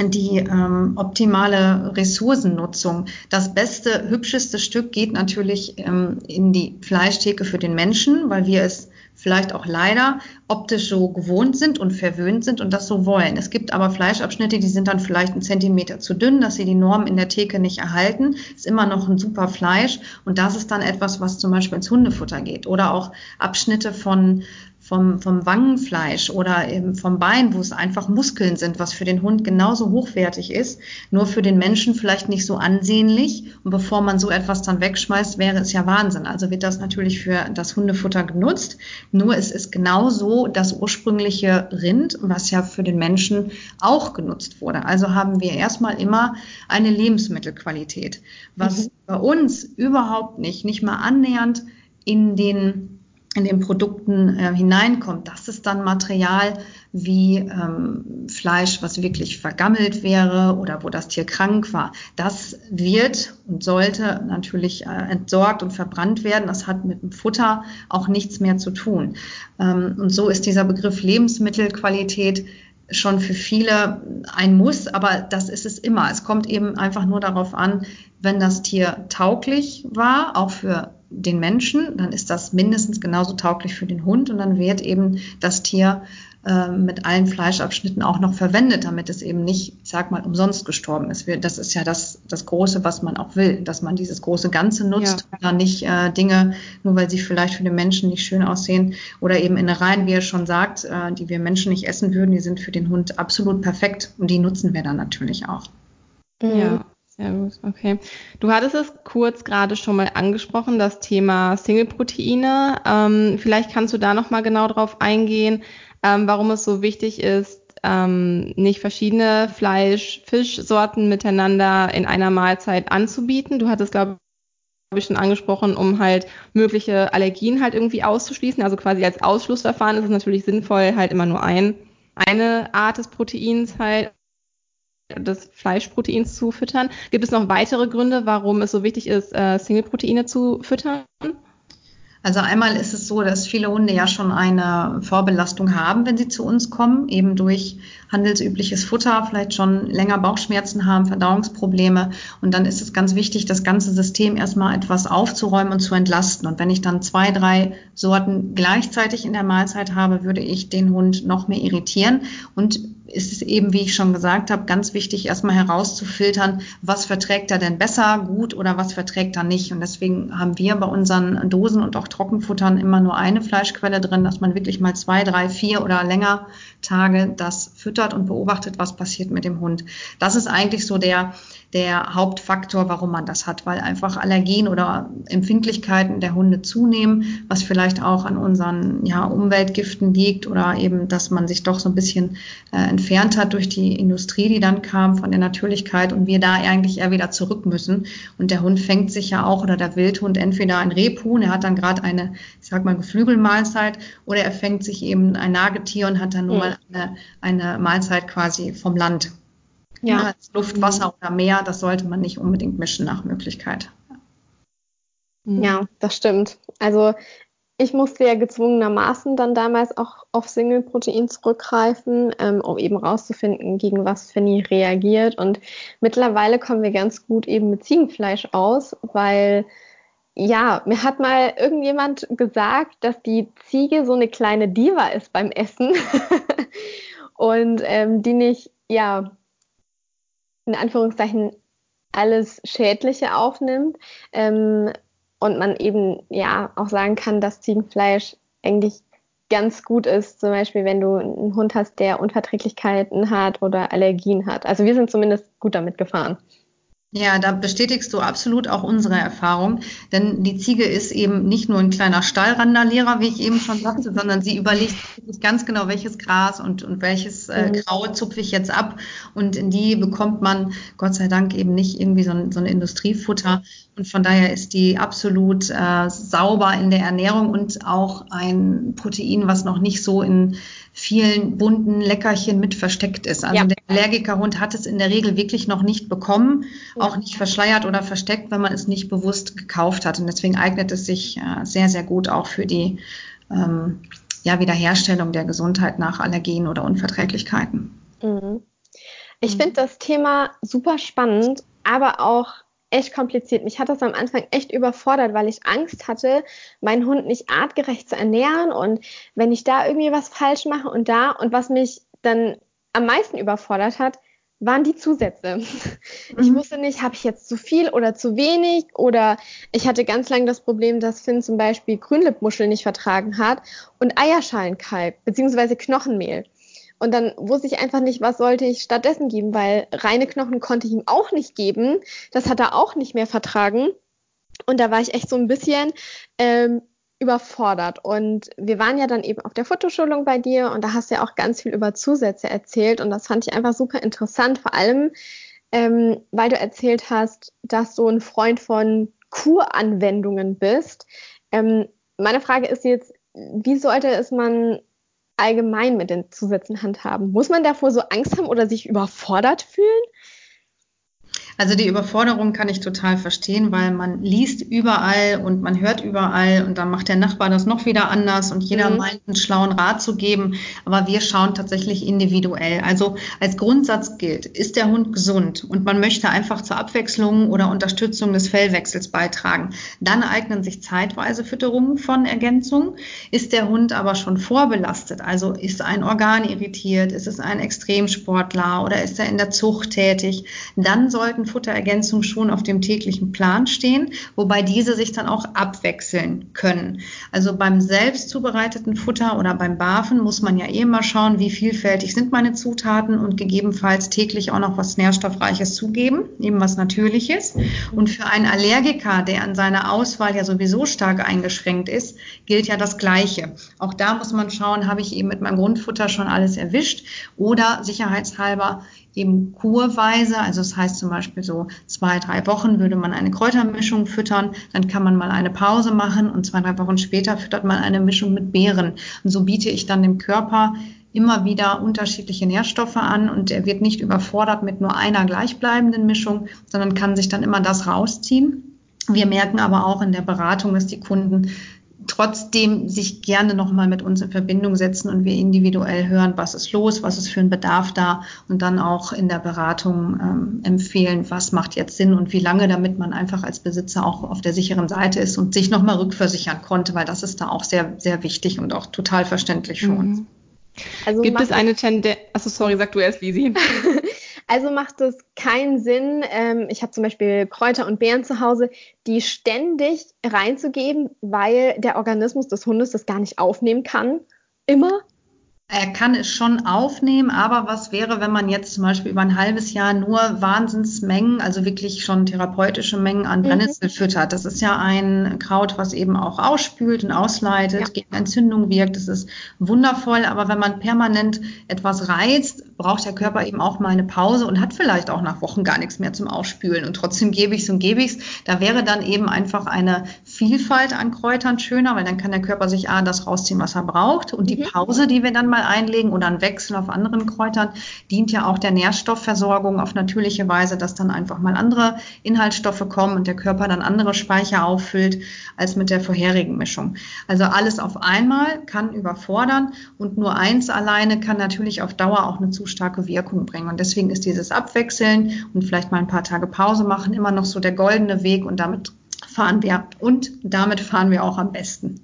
[SPEAKER 3] die ähm, optimale Ressourcennutzung. Das beste, hübscheste Stück geht natürlich ähm, in die Fleischtheke für den Menschen, weil wir es vielleicht auch leider optisch so gewohnt sind und verwöhnt sind und das so wollen. Es gibt aber Fleischabschnitte, die sind dann vielleicht einen Zentimeter zu dünn, dass sie die Norm in der Theke nicht erhalten. Ist immer noch ein super Fleisch und das ist dann etwas, was zum Beispiel ins Hundefutter geht. Oder auch Abschnitte von vom, vom Wangenfleisch oder eben vom Bein, wo es einfach Muskeln sind, was für den Hund genauso hochwertig ist, nur für den Menschen vielleicht nicht so ansehnlich. Und bevor man so etwas dann wegschmeißt, wäre es ja Wahnsinn. Also wird das natürlich für das Hundefutter genutzt. Nur es ist genauso das ursprüngliche Rind, was ja für den Menschen auch genutzt wurde. Also haben wir erstmal immer eine Lebensmittelqualität, was mhm. bei uns überhaupt nicht, nicht mal annähernd in den in den Produkten äh, hineinkommt. Das ist dann Material wie ähm, Fleisch, was wirklich vergammelt wäre oder wo das Tier krank war. Das wird und sollte natürlich äh, entsorgt und verbrannt werden. Das hat mit dem Futter auch nichts mehr zu tun. Ähm, und so ist dieser Begriff Lebensmittelqualität schon für viele ein Muss, aber das ist es immer. Es kommt eben einfach nur darauf an, wenn das Tier tauglich war, auch für den Menschen, dann ist das mindestens genauso tauglich für den Hund und dann wird eben das Tier äh, mit allen Fleischabschnitten auch noch verwendet, damit es eben nicht, ich sag mal, umsonst gestorben ist. Das ist ja das, das Große, was man auch will, dass man dieses große Ganze nutzt ja. und dann nicht äh, Dinge, nur weil sie vielleicht für den Menschen nicht schön aussehen oder eben Innereien, wie er schon sagt, äh, die wir Menschen nicht essen würden, die sind für den Hund absolut perfekt und die nutzen wir dann natürlich auch.
[SPEAKER 2] Ja. Sehr gut, okay. Du hattest es kurz gerade schon mal angesprochen, das Thema Single-Proteine. Ähm, vielleicht kannst du da noch mal genau drauf eingehen ähm, warum es so wichtig ist, ähm, nicht verschiedene Fleisch-, Fischsorten miteinander in einer Mahlzeit anzubieten. Du hattest, glaube ich, schon angesprochen, um halt mögliche Allergien halt irgendwie auszuschließen. Also quasi als Ausschlussverfahren ist es natürlich sinnvoll, halt immer nur ein, eine Art des Proteins halt des Fleischproteins zu füttern. Gibt es noch weitere Gründe, warum es so wichtig ist, äh, Single-Proteine zu füttern?
[SPEAKER 3] Also einmal ist es so, dass viele Hunde ja schon eine Vorbelastung haben, wenn sie zu uns kommen, eben durch handelsübliches Futter, vielleicht schon länger Bauchschmerzen haben, Verdauungsprobleme. Und dann ist es ganz wichtig, das ganze System erstmal etwas aufzuräumen und zu entlasten. Und wenn ich dann zwei, drei Sorten gleichzeitig in der Mahlzeit habe, würde ich den Hund noch mehr irritieren. Und ist es eben, wie ich schon gesagt habe, ganz wichtig, erstmal herauszufiltern, was verträgt er denn besser, gut oder was verträgt er nicht. Und deswegen haben wir bei unseren Dosen und auch Trockenfuttern immer nur eine Fleischquelle drin, dass man wirklich mal zwei, drei, vier oder länger Tage das füttert und beobachtet, was passiert mit dem Hund. Das ist eigentlich so der, der Hauptfaktor, warum man das hat, weil einfach Allergien oder Empfindlichkeiten der Hunde zunehmen, was vielleicht auch an unseren ja, Umweltgiften liegt oder eben, dass man sich doch so ein bisschen äh, entfernt hat durch die Industrie, die dann kam von der Natürlichkeit und wir da eigentlich eher wieder zurück müssen. Und der Hund fängt sich ja auch oder der Wildhund entweder ein Rebhuhn, er hat dann gerade eine, ich sag mal, Geflügelmahlzeit oder er fängt sich eben ein Nagetier und hat dann nur mal eine, eine Mahlzeit quasi vom Land. Ja. ja Luft, Wasser oder Meer, das sollte man nicht unbedingt mischen nach Möglichkeit.
[SPEAKER 1] Ja, das stimmt. Also ich musste ja gezwungenermaßen dann damals auch auf Single-Protein zurückgreifen, ähm, um eben rauszufinden, gegen was Fanny reagiert. Und mittlerweile kommen wir ganz gut eben mit Ziegenfleisch aus, weil ja, mir hat mal irgendjemand gesagt, dass die Ziege so eine kleine Diva ist beim Essen und ähm, die nicht, ja, in Anführungszeichen alles Schädliche aufnimmt ähm, und man eben ja auch sagen kann, dass Ziegenfleisch eigentlich ganz gut ist, zum Beispiel wenn du einen Hund hast, der Unverträglichkeiten hat oder Allergien hat. Also wir sind zumindest gut damit gefahren.
[SPEAKER 3] Ja, da bestätigst du absolut auch unsere Erfahrung, denn die Ziege ist eben nicht nur ein kleiner Stallrandalierer, wie ich eben schon sagte, sondern sie überlegt sich ganz genau, welches Gras und, und welches äh, mhm. Kraut zupfe ich jetzt ab und in die bekommt man Gott sei Dank eben nicht irgendwie so ein, so ein Industriefutter und von daher ist die absolut äh, sauber in der Ernährung und auch ein Protein, was noch nicht so in vielen bunten Leckerchen mit versteckt ist. Also ja. der Allergikerhund hat es in der Regel wirklich noch nicht bekommen, ja. auch nicht verschleiert oder versteckt, wenn man es nicht bewusst gekauft hat. Und deswegen eignet es sich äh, sehr, sehr gut auch für die ähm, ja, Wiederherstellung der Gesundheit nach Allergien oder Unverträglichkeiten.
[SPEAKER 1] Mhm. Ich finde das Thema super spannend, aber auch echt kompliziert. Mich hat das am Anfang echt überfordert, weil ich Angst hatte, meinen Hund nicht artgerecht zu ernähren und wenn ich da irgendwie was falsch mache und da und was mich dann am meisten überfordert hat, waren die Zusätze. Mhm. Ich wusste nicht, habe ich jetzt zu viel oder zu wenig oder ich hatte ganz lange das Problem, dass Finn zum Beispiel Grünlippmuschel nicht vertragen hat und Eierschalenkalk beziehungsweise Knochenmehl. Und dann wusste ich einfach nicht, was sollte ich stattdessen geben, weil reine Knochen konnte ich ihm auch nicht geben. Das hat er auch nicht mehr vertragen. Und da war ich echt so ein bisschen ähm, überfordert. Und wir waren ja dann eben auf der Fotoschulung bei dir und da hast du ja auch ganz viel über Zusätze erzählt. Und das fand ich einfach super interessant, vor allem, ähm, weil du erzählt hast, dass du ein Freund von Kuranwendungen bist. Ähm, meine Frage ist jetzt, wie sollte es man allgemein mit den Zusätzen handhaben? Muss man davor so Angst haben oder sich überfordert fühlen?
[SPEAKER 3] Also die Überforderung kann ich total verstehen, weil man liest überall und man hört überall und dann macht der Nachbar das noch wieder anders und jeder mhm. meint, einen schlauen Rat zu geben. Aber wir schauen tatsächlich individuell. Also als Grundsatz gilt, ist der Hund gesund und man möchte einfach zur Abwechslung oder Unterstützung des Fellwechsels beitragen. Dann eignen sich zeitweise Fütterungen von Ergänzungen. Ist der Hund aber schon vorbelastet, also ist ein Organ irritiert, ist es ein Extremsportler oder ist er in der Zucht tätig, dann sollten sollten Futterergänzungen schon auf dem täglichen Plan stehen, wobei diese sich dann auch abwechseln können. Also beim selbst zubereiteten Futter oder beim Barfen muss man ja eh mal schauen, wie vielfältig sind meine Zutaten und gegebenenfalls täglich auch noch was Nährstoffreiches zugeben, eben was Natürliches. Und für einen Allergiker, der an seiner Auswahl ja sowieso stark eingeschränkt ist, gilt ja das Gleiche. Auch da muss man schauen, habe ich eben mit meinem Grundfutter schon alles erwischt oder sicherheitshalber eben kurweise, also das heißt zum Beispiel so zwei, drei Wochen würde man eine Kräutermischung füttern, dann kann man mal eine Pause machen und zwei, drei Wochen später füttert man eine Mischung mit Beeren. Und so biete ich dann dem Körper immer wieder unterschiedliche Nährstoffe an und er wird nicht überfordert mit nur einer gleichbleibenden Mischung, sondern kann sich dann immer das rausziehen. Wir merken aber auch in der Beratung, dass die Kunden trotzdem sich gerne nochmal mit uns in Verbindung setzen und wir individuell hören, was ist los, was ist für ein Bedarf da und dann auch in der Beratung ähm, empfehlen, was macht jetzt Sinn und wie lange, damit man einfach als Besitzer auch auf der sicheren Seite ist und sich nochmal rückversichern konnte, weil das ist da auch sehr, sehr wichtig und auch total verständlich für mhm. uns.
[SPEAKER 2] Also Gibt es eine Tendenz, achso, sorry, sag du erst, Lisi.
[SPEAKER 1] Also macht es keinen Sinn, ähm, ich habe zum Beispiel Kräuter und Beeren zu Hause, die ständig reinzugeben, weil der Organismus des Hundes das gar nicht aufnehmen kann. Immer.
[SPEAKER 3] Er kann es schon aufnehmen, aber was wäre, wenn man jetzt zum Beispiel über ein halbes Jahr nur Wahnsinnsmengen, also wirklich schon therapeutische Mengen an. Brennnessel mhm. füttert? Das ist ja ein Kraut, was eben auch ausspült und ausleitet, ja. gegen Entzündung wirkt. Das ist wundervoll, aber wenn man permanent etwas reizt, braucht der Körper eben auch mal eine Pause und hat vielleicht auch nach Wochen gar nichts mehr zum Ausspülen und trotzdem gebe ich es und gebe ich es. Da wäre dann eben einfach eine Vielfalt an Kräutern schöner, weil dann kann der Körper sich A, das rausziehen, was er braucht und die mhm. Pause, die wir dann mal einlegen oder ein Wechsel auf anderen Kräutern, dient ja auch der Nährstoffversorgung auf natürliche Weise, dass dann einfach mal andere Inhaltsstoffe kommen und der Körper dann andere Speicher auffüllt als mit der vorherigen Mischung. Also alles auf einmal kann überfordern und nur eins alleine kann natürlich auf Dauer auch eine starke Wirkung bringen. Und deswegen ist dieses Abwechseln und vielleicht mal ein paar Tage Pause machen immer noch so der goldene Weg und damit fahren wir und damit fahren wir auch am besten.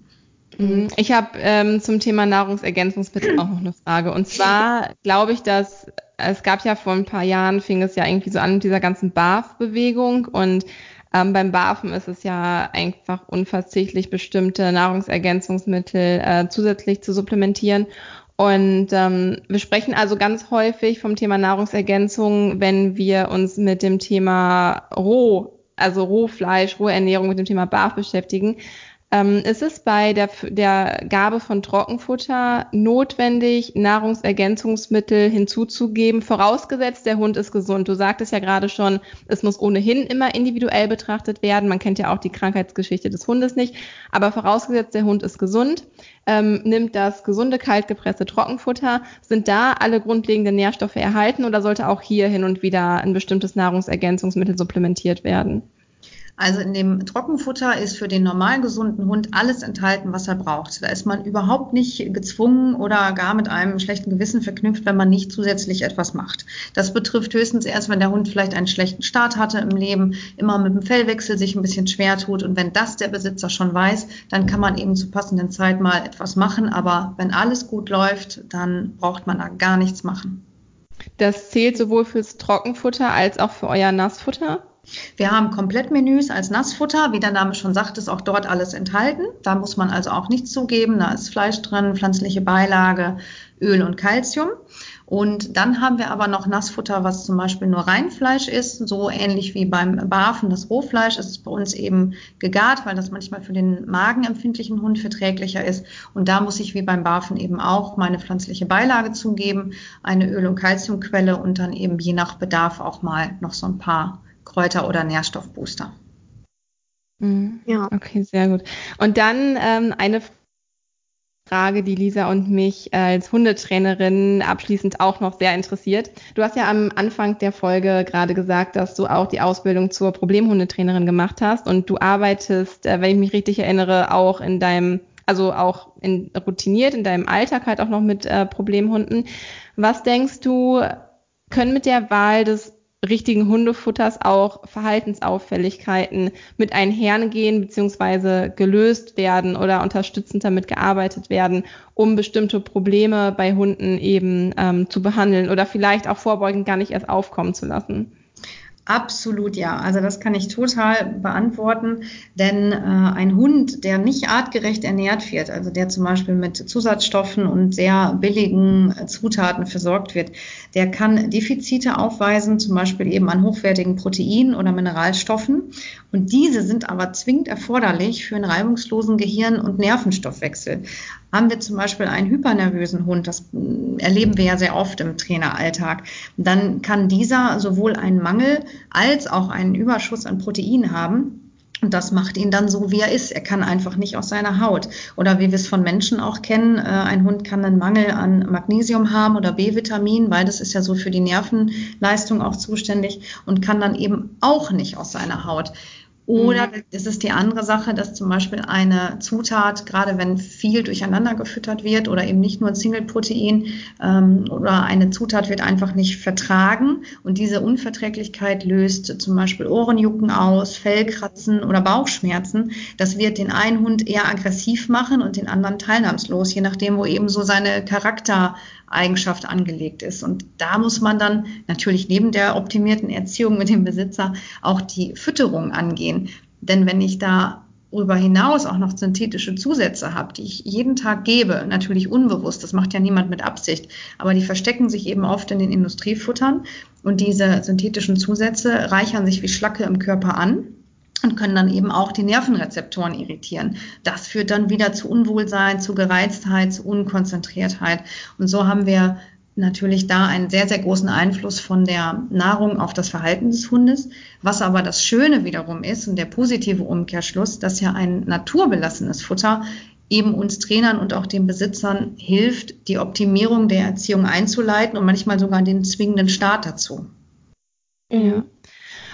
[SPEAKER 2] Mhm. Ich habe ähm, zum Thema Nahrungsergänzungsmittel auch noch eine Frage. Und zwar glaube ich, dass es gab ja vor ein paar Jahren, fing es ja irgendwie so an mit dieser ganzen BAF-Bewegung und ähm, beim BAFen ist es ja einfach unverzichtlich, bestimmte Nahrungsergänzungsmittel äh, zusätzlich zu supplementieren. Und ähm, wir sprechen also ganz häufig vom Thema Nahrungsergänzung, wenn wir uns mit dem Thema Roh, also Rohfleisch, Rohernährung, mit dem Thema BAF beschäftigen. Ähm, ist es bei der, der Gabe von Trockenfutter notwendig, Nahrungsergänzungsmittel hinzuzugeben, vorausgesetzt der Hund ist gesund? Du sagtest ja gerade schon, es muss ohnehin immer individuell betrachtet werden. Man kennt ja auch die Krankheitsgeschichte des Hundes nicht. Aber vorausgesetzt der Hund ist gesund, ähm, nimmt das gesunde, kaltgepresste Trockenfutter. Sind da alle grundlegenden Nährstoffe erhalten oder sollte auch hier hin und wieder ein bestimmtes Nahrungsergänzungsmittel supplementiert werden?
[SPEAKER 3] Also in dem Trockenfutter ist für den normal gesunden Hund alles enthalten, was er braucht. Da ist man überhaupt nicht gezwungen oder gar mit einem schlechten Gewissen verknüpft, wenn man nicht zusätzlich etwas macht. Das betrifft höchstens erst, wenn der Hund vielleicht einen schlechten Start hatte im Leben, immer mit dem Fellwechsel sich ein bisschen schwer tut. Und wenn das der Besitzer schon weiß, dann kann man eben zur passenden Zeit mal etwas machen. Aber wenn alles gut läuft, dann braucht man da gar nichts machen.
[SPEAKER 2] Das zählt sowohl fürs Trockenfutter als auch für euer Nassfutter?
[SPEAKER 3] Wir haben Komplettmenüs als Nassfutter. Wie der Name schon sagt, ist auch dort alles enthalten. Da muss man also auch nichts zugeben. Da ist Fleisch drin, pflanzliche Beilage, Öl und Kalzium. Und dann haben wir aber noch Nassfutter, was zum Beispiel nur Reinfleisch ist, so ähnlich wie beim Barfen das Rohfleisch. Ist bei uns eben gegart, weil das manchmal für den magenempfindlichen Hund verträglicher ist. Und da muss ich wie beim Barfen eben auch meine pflanzliche Beilage zugeben, eine Öl- und Kalziumquelle und dann eben je nach Bedarf auch mal noch so ein paar Kräuter- oder Nährstoffbooster.
[SPEAKER 2] Mhm. Ja. Okay, sehr gut. Und dann ähm, eine Frage, die Lisa und mich als Hundetrainerin abschließend auch noch sehr interessiert. Du hast ja am Anfang der Folge gerade gesagt, dass du auch die Ausbildung zur Problemhundetrainerin gemacht hast und du arbeitest, äh, wenn ich mich richtig erinnere, auch in deinem also auch in, routiniert in deinem Alltag halt auch noch mit äh, Problemhunden. Was denkst du, können mit der Wahl des richtigen Hundefutters auch Verhaltensauffälligkeiten mit einhergehen beziehungsweise gelöst werden oder unterstützend damit gearbeitet werden, um bestimmte Probleme bei Hunden eben ähm, zu behandeln oder vielleicht auch vorbeugend gar nicht erst aufkommen zu lassen.
[SPEAKER 3] Absolut ja. Also das kann ich total beantworten, denn äh, ein Hund, der nicht artgerecht ernährt wird, also der zum Beispiel mit Zusatzstoffen und sehr billigen äh, Zutaten versorgt wird, der kann Defizite aufweisen, zum Beispiel eben an hochwertigen Proteinen oder Mineralstoffen. Und diese sind aber zwingend erforderlich für einen reibungslosen Gehirn- und Nervenstoffwechsel. Haben wir zum Beispiel einen hypernervösen Hund, das mm, erleben wir ja sehr oft im Traineralltag, dann kann dieser sowohl einen Mangel als auch einen Überschuss an Protein haben. Und das macht ihn dann so, wie er ist. Er kann einfach nicht aus seiner Haut. Oder wie wir es von Menschen auch kennen, äh, ein Hund kann einen Mangel an Magnesium haben oder B-Vitamin, weil das ist ja so für die Nervenleistung auch zuständig und kann dann eben auch nicht aus seiner Haut. Oder mhm. es ist die andere Sache, dass zum Beispiel eine Zutat, gerade wenn viel durcheinander gefüttert wird oder eben nicht nur ein Single-Protein ähm, oder eine Zutat wird einfach nicht vertragen und diese Unverträglichkeit löst zum Beispiel Ohrenjucken aus, Fellkratzen oder Bauchschmerzen. Das wird den einen Hund eher aggressiv machen und den anderen teilnahmslos, je nachdem, wo eben so seine Charakter Eigenschaft angelegt ist. Und da muss man dann natürlich neben der optimierten Erziehung mit dem Besitzer auch die Fütterung angehen. Denn wenn ich da darüber hinaus auch noch synthetische Zusätze habe, die ich jeden Tag gebe, natürlich unbewusst, das macht ja niemand mit Absicht, aber die verstecken sich eben oft in den Industriefuttern und diese synthetischen Zusätze reichern sich wie Schlacke im Körper an und können dann eben auch die Nervenrezeptoren irritieren. Das führt dann wieder zu Unwohlsein, zu Gereiztheit, zu Unkonzentriertheit. Und so haben wir natürlich da einen sehr, sehr großen Einfluss von der Nahrung auf das Verhalten des Hundes. Was aber das Schöne wiederum ist und der positive Umkehrschluss, dass ja ein naturbelassenes Futter eben uns Trainern und auch den Besitzern hilft, die Optimierung der Erziehung einzuleiten und manchmal sogar den zwingenden Start dazu.
[SPEAKER 2] Ja.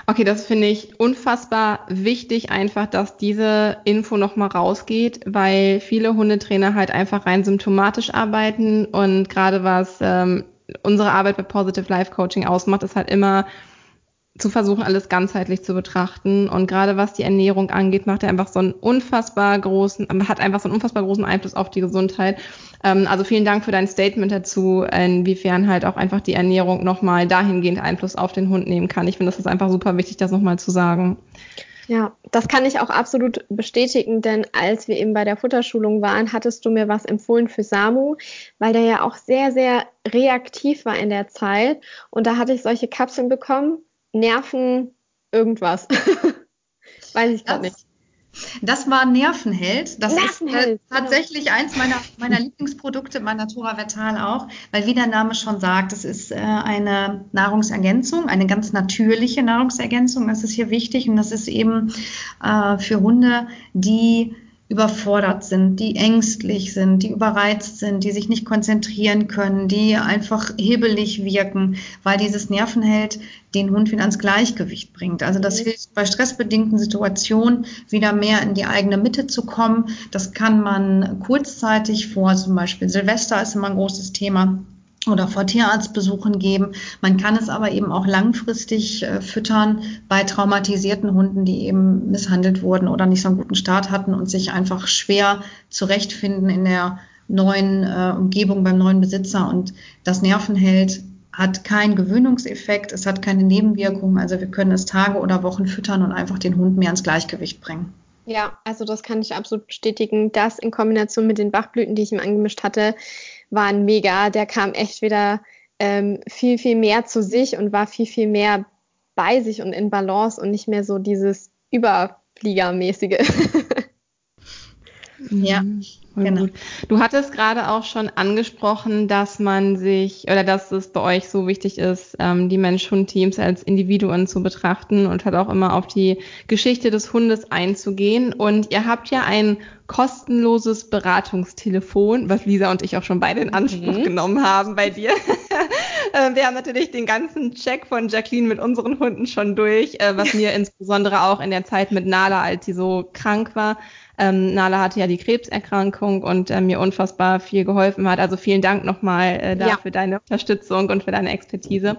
[SPEAKER 2] Okay, das finde ich unfassbar wichtig, einfach, dass diese Info nochmal rausgeht, weil viele Hundetrainer halt einfach rein symptomatisch arbeiten und gerade was ähm, unsere Arbeit bei Positive Life Coaching ausmacht, ist halt immer zu versuchen, alles ganzheitlich zu betrachten. Und gerade was die Ernährung angeht, macht er einfach so einen unfassbar großen, hat einfach so einen unfassbar großen Einfluss auf die Gesundheit. Ähm, also vielen Dank für dein Statement dazu, inwiefern halt auch einfach die Ernährung nochmal dahingehend Einfluss auf den Hund nehmen kann. Ich finde, das ist einfach super wichtig, das nochmal zu sagen.
[SPEAKER 1] Ja, das kann ich auch absolut bestätigen, denn als wir eben bei der Futterschulung waren, hattest du mir was empfohlen für Samu, weil der ja auch sehr, sehr reaktiv war in der Zeit. Und da hatte ich solche Kapseln bekommen, Nerven irgendwas. Weiß ich gerade nicht.
[SPEAKER 3] Das war Nervenheld. Das Nervenheld, ist äh, tatsächlich genau. eins meiner, meiner Lieblingsprodukte bei Natura Vetal auch, weil wie der Name schon sagt, es ist äh, eine Nahrungsergänzung, eine ganz natürliche Nahrungsergänzung. Das ist hier wichtig und das ist eben äh, für Hunde, die überfordert sind, die ängstlich sind, die überreizt sind, die sich nicht konzentrieren können, die einfach hebelig wirken, weil dieses Nervenheld den Hund wieder ans Gleichgewicht bringt. Also das mhm. hilft bei stressbedingten Situationen wieder mehr in die eigene Mitte zu kommen. Das kann man kurzzeitig vor, zum Beispiel Silvester ist immer ein großes Thema oder vor Tierarztbesuchen geben. Man kann es aber eben auch langfristig äh, füttern bei traumatisierten Hunden, die eben misshandelt wurden oder nicht so einen guten Start hatten und sich einfach schwer zurechtfinden in der neuen äh, Umgebung beim neuen Besitzer. Und das Nervenheld hat keinen Gewöhnungseffekt, es hat keine Nebenwirkungen. Also wir können es Tage oder Wochen füttern und einfach den Hund mehr ins Gleichgewicht bringen.
[SPEAKER 1] Ja, also das kann ich absolut bestätigen. Das in Kombination mit den Bachblüten, die ich ihm angemischt hatte, waren mega. Der kam echt wieder ähm, viel, viel mehr zu sich und war viel, viel mehr bei sich und in Balance und nicht mehr so dieses Überfliegermäßige.
[SPEAKER 3] Ja.
[SPEAKER 2] Mhm. Genau. Gut. Du hattest gerade auch schon angesprochen, dass man sich oder dass es bei euch so wichtig ist, ähm, die Mensch-Hund-Teams als Individuen zu betrachten und hat auch immer auf die Geschichte des Hundes einzugehen. Und ihr habt ja ein kostenloses Beratungstelefon, was Lisa und ich auch schon beide in Anspruch mhm. genommen haben bei dir. Äh, wir haben natürlich den ganzen Check von Jacqueline mit unseren Hunden schon durch, äh, was mir insbesondere auch in der Zeit mit Nala, als sie so krank war, ähm, Nala hatte ja die Krebserkrankung und äh, mir unfassbar viel geholfen hat. Also vielen Dank nochmal äh, da ja. für deine Unterstützung und für deine Expertise.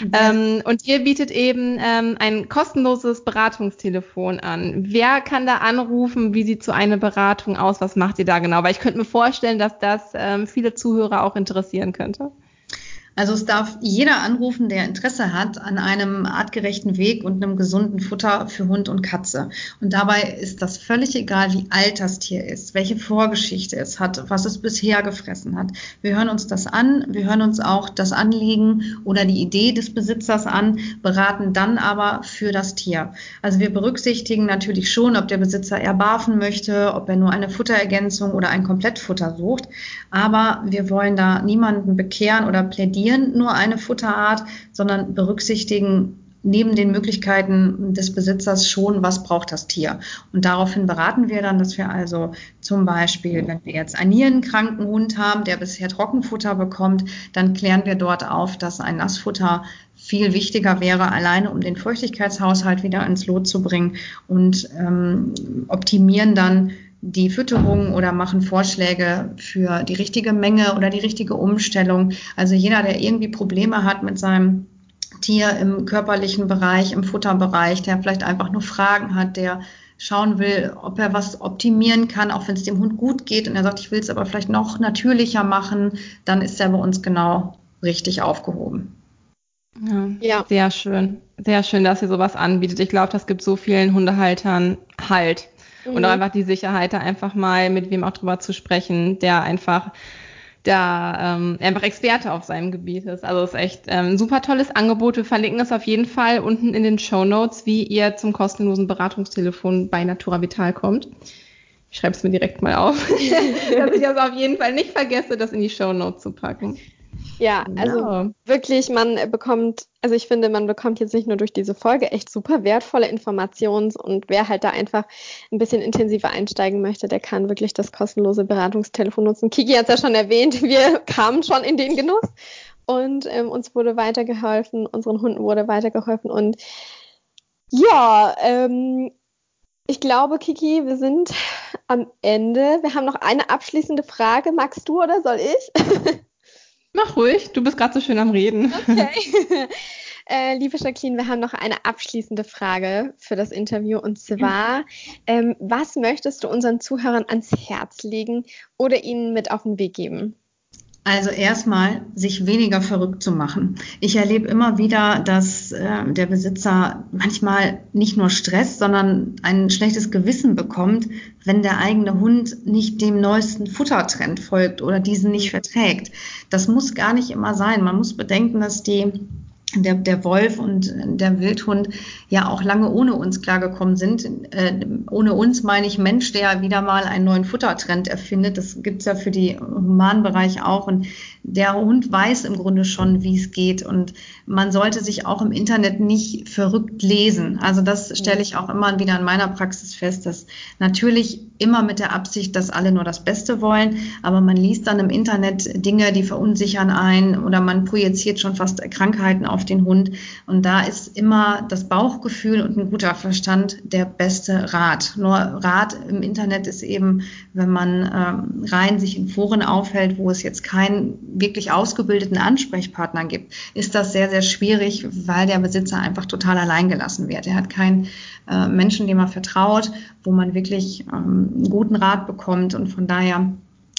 [SPEAKER 2] Ja. Ähm, und ihr bietet eben ähm, ein kostenloses Beratungstelefon an. Wer kann da anrufen? Wie sieht so eine Beratung aus? Was macht ihr da genau? Weil ich könnte mir vorstellen, dass das ähm, viele Zuhörer auch interessieren könnte.
[SPEAKER 3] Also es darf jeder anrufen, der Interesse hat an einem artgerechten Weg und einem gesunden Futter für Hund und Katze. Und dabei ist das völlig egal, wie alt das Tier ist, welche Vorgeschichte es hat, was es bisher gefressen hat. Wir hören uns das an, wir hören uns auch das Anliegen oder die Idee des Besitzers an, beraten dann aber für das Tier. Also wir berücksichtigen natürlich schon, ob der Besitzer eher barfen möchte, ob er nur eine Futterergänzung oder ein Komplettfutter sucht. Aber wir wollen da niemanden bekehren oder plädieren präferieren nur eine Futterart, sondern berücksichtigen neben den Möglichkeiten des Besitzers schon, was braucht das Tier. Und daraufhin beraten wir dann, dass wir also zum Beispiel, wenn wir jetzt einen nierenkranken Hund haben, der bisher Trockenfutter bekommt, dann klären wir dort auf, dass ein Nassfutter viel wichtiger wäre, alleine um den Feuchtigkeitshaushalt wieder ins Lot zu bringen und ähm, optimieren dann die Fütterung oder machen Vorschläge für die richtige Menge oder die richtige Umstellung. Also jeder, der irgendwie Probleme hat mit seinem Tier im körperlichen Bereich, im Futterbereich, der vielleicht einfach nur Fragen hat, der schauen will, ob er was optimieren kann, auch wenn es dem Hund gut geht und er sagt, ich will es aber vielleicht noch natürlicher machen, dann ist er bei uns genau richtig aufgehoben.
[SPEAKER 2] Ja, ja. sehr schön. Sehr schön, dass ihr sowas anbietet. Ich glaube, das gibt so vielen Hundehaltern Halt. Mhm. Und auch einfach die Sicherheit, da einfach mal mit wem auch drüber zu sprechen, der einfach da ähm, einfach Experte auf seinem Gebiet ist. Also ist echt ähm, ein super tolles Angebot. Wir verlinken es auf jeden Fall unten in den Show Notes, wie ihr zum kostenlosen Beratungstelefon bei Natura Vital kommt. Ich schreibe es mir direkt mal auf, dass ich das auf jeden Fall nicht vergesse, das in die Show Notes zu packen.
[SPEAKER 1] Ja, also ja. wirklich, man bekommt, also ich finde, man bekommt jetzt nicht nur durch diese Folge echt super wertvolle Informationen und wer halt da einfach ein bisschen intensiver einsteigen möchte, der kann wirklich das kostenlose Beratungstelefon nutzen. Kiki hat es ja schon erwähnt, wir kamen schon in den Genuss und ähm, uns wurde weitergeholfen, unseren Hunden wurde weitergeholfen und ja, ähm, ich glaube, Kiki, wir sind am Ende. Wir haben noch eine abschließende Frage. Magst du oder soll ich?
[SPEAKER 2] Mach ruhig, du bist gerade so schön am Reden. Okay.
[SPEAKER 1] äh, liebe Jacqueline, wir haben noch eine abschließende Frage für das Interview und zwar, ähm, was möchtest du unseren Zuhörern ans Herz legen oder ihnen mit auf den Weg geben?
[SPEAKER 3] Also erstmal sich weniger verrückt zu machen. Ich erlebe immer wieder, dass äh, der Besitzer manchmal nicht nur Stress, sondern ein schlechtes Gewissen bekommt, wenn der eigene Hund nicht dem neuesten Futtertrend folgt oder diesen nicht verträgt. Das muss gar nicht immer sein. Man muss bedenken, dass die der, der Wolf und der Wildhund ja auch lange ohne uns klargekommen sind. Äh, ohne uns meine ich Mensch, der wieder mal einen neuen Futtertrend erfindet. Das gibt's ja für die Humanbereich auch. Und der Hund weiß im Grunde schon, wie es geht. Und man sollte sich auch im Internet nicht verrückt lesen. Also das stelle ich auch immer wieder in meiner Praxis fest, dass natürlich immer mit der Absicht, dass alle nur das Beste wollen, aber man liest dann im Internet Dinge, die verunsichern ein oder man projiziert schon fast Krankheiten auf den Hund. Und da ist immer das Bauchgefühl und ein guter Verstand der beste Rat. Nur Rat im Internet ist eben, wenn man ähm, rein sich in Foren aufhält, wo es jetzt keinen wirklich ausgebildeten Ansprechpartner gibt, ist das sehr, sehr schwierig, weil der Besitzer einfach total allein gelassen wird. Er hat keinen äh, Menschen, dem er vertraut, wo man wirklich ähm, einen guten Rat bekommt und von daher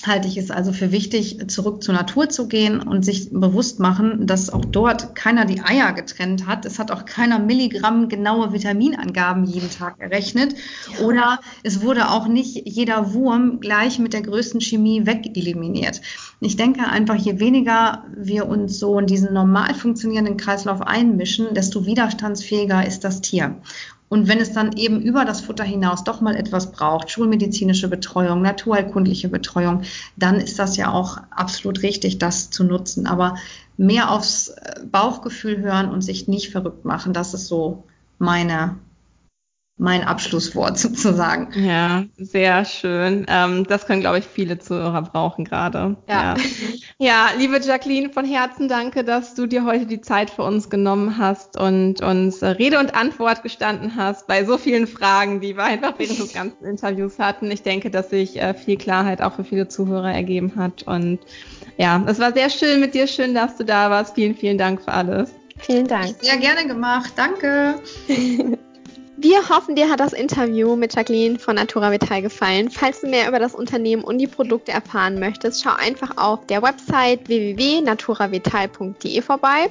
[SPEAKER 3] halte ich es also für wichtig, zurück zur Natur zu gehen und sich bewusst machen, dass auch dort keiner die Eier getrennt hat. Es hat auch keiner Milligramm genaue Vitaminangaben jeden Tag errechnet. Oder es wurde auch nicht jeder Wurm gleich mit der größten Chemie wegeliminiert. Ich denke einfach, je weniger wir uns so in diesen normal funktionierenden Kreislauf einmischen, desto widerstandsfähiger ist das Tier. Und wenn es dann eben über das Futter hinaus doch mal etwas braucht, schulmedizinische Betreuung, naturheilkundliche Betreuung, dann ist das ja auch absolut richtig, das zu nutzen. Aber mehr aufs äh, Bauchgefühl hören und sich nicht verrückt machen, das ist so meine mein Abschlusswort sozusagen.
[SPEAKER 2] Ja, sehr schön. Ähm, das können, glaube ich, viele Zuhörer brauchen gerade. Ja. ja. ja. liebe Jacqueline, von Herzen danke, dass du dir heute die Zeit für uns genommen hast und uns Rede und Antwort gestanden hast bei so vielen Fragen, die wir einfach während des ganzen Interviews hatten. Ich denke, dass sich äh, viel Klarheit auch für viele Zuhörer ergeben hat. Und ja, es war sehr schön mit dir. Schön, dass du da warst. Vielen, vielen Dank für alles.
[SPEAKER 1] Vielen Dank.
[SPEAKER 3] Sehr gerne gemacht. Danke.
[SPEAKER 1] Wir hoffen, dir hat das Interview mit Jacqueline von Natura Vital gefallen. Falls du mehr über das Unternehmen und die Produkte erfahren möchtest, schau einfach auf der Website www.naturavital.de vorbei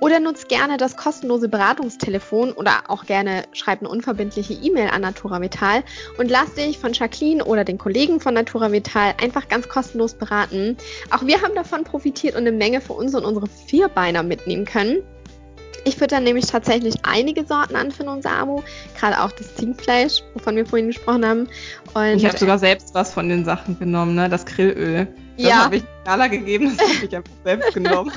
[SPEAKER 1] oder nutz gerne das kostenlose Beratungstelefon oder auch gerne schreib eine unverbindliche E-Mail an Natura Vital und lass dich von Jacqueline oder den Kollegen von Natura Vital einfach ganz kostenlos beraten. Auch wir haben davon profitiert und eine Menge für uns und unsere Vierbeiner mitnehmen können. Ich fütter nämlich tatsächlich einige Sorten an für unser Amo, gerade auch das Zinkfleisch, wovon wir vorhin gesprochen haben.
[SPEAKER 2] Und ich habe sogar selbst was von den Sachen genommen, ne? Das Grillöl. Das ja. habe ich Gala gegeben, das habe ich einfach selbst genommen.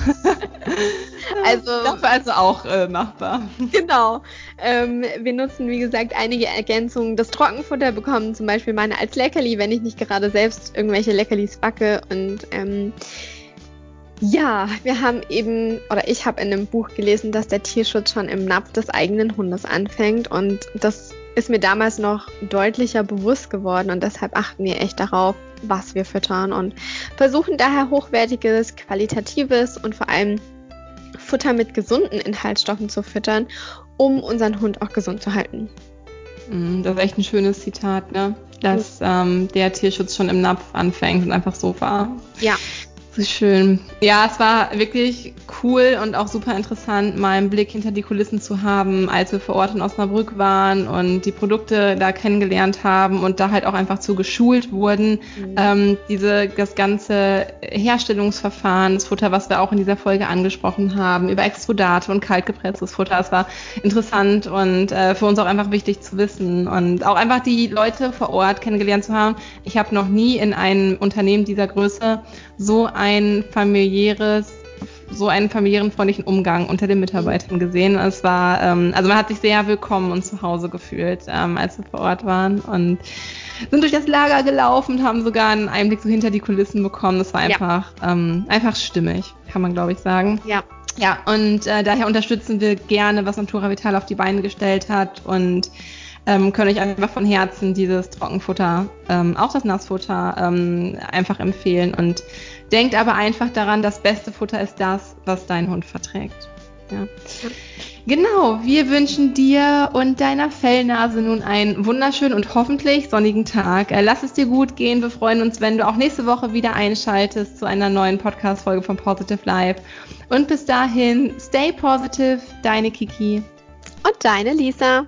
[SPEAKER 2] also dafür also auch äh, machbar.
[SPEAKER 1] Genau. Ähm, wir nutzen wie gesagt einige Ergänzungen. Das Trockenfutter bekommen zum Beispiel meine als Leckerli, wenn ich nicht gerade selbst irgendwelche Leckerlis backe und ähm, ja, wir haben eben, oder ich habe in einem Buch gelesen, dass der Tierschutz schon im Napf des eigenen Hundes anfängt und das ist mir damals noch deutlicher bewusst geworden und deshalb achten wir echt darauf, was wir füttern und versuchen daher hochwertiges, qualitatives und vor allem Futter mit gesunden Inhaltsstoffen zu füttern, um unseren Hund auch gesund zu halten.
[SPEAKER 2] Mm, das ist echt ein schönes Zitat, ne? Dass ähm, der Tierschutz schon im Napf anfängt und einfach so war.
[SPEAKER 1] Ja.
[SPEAKER 2] So schön. Ja, es war wirklich cool und auch super interessant, mal einen Blick hinter die Kulissen zu haben, als wir vor Ort in Osnabrück waren und die Produkte da kennengelernt haben und da halt auch einfach zu geschult wurden. Mhm. Ähm, diese, das ganze Herstellungsverfahren, das Futter, was wir auch in dieser Folge angesprochen haben, über Extrudate und kaltgepresstes Futter, es war interessant und äh, für uns auch einfach wichtig zu wissen und auch einfach die Leute vor Ort kennengelernt zu haben. Ich habe noch nie in einem Unternehmen dieser Größe so ein familiäres so einen familiärenfreundlichen Umgang unter den Mitarbeitern gesehen. Es war, ähm, also man hat sich sehr willkommen und zu Hause gefühlt, ähm, als wir vor Ort waren und sind durch das Lager gelaufen und haben sogar einen Einblick so hinter die Kulissen bekommen. Das war einfach, ja. ähm, einfach stimmig, kann man glaube ich sagen.
[SPEAKER 1] Ja.
[SPEAKER 2] Ja, und äh, daher unterstützen wir gerne, was Natura Vital auf die Beine gestellt hat und ähm, können euch einfach von Herzen dieses Trockenfutter, ähm, auch das Nassfutter, ähm, einfach empfehlen. Und denkt aber einfach daran, das beste Futter ist das, was dein Hund verträgt. Ja. Genau, wir wünschen dir und deiner Fellnase nun einen wunderschönen und hoffentlich sonnigen Tag. Äh, lass es dir gut gehen. Wir freuen uns, wenn du auch nächste Woche wieder einschaltest zu einer neuen Podcast-Folge von Positive Life. Und bis dahin, stay positive, deine Kiki.
[SPEAKER 1] Und deine Lisa.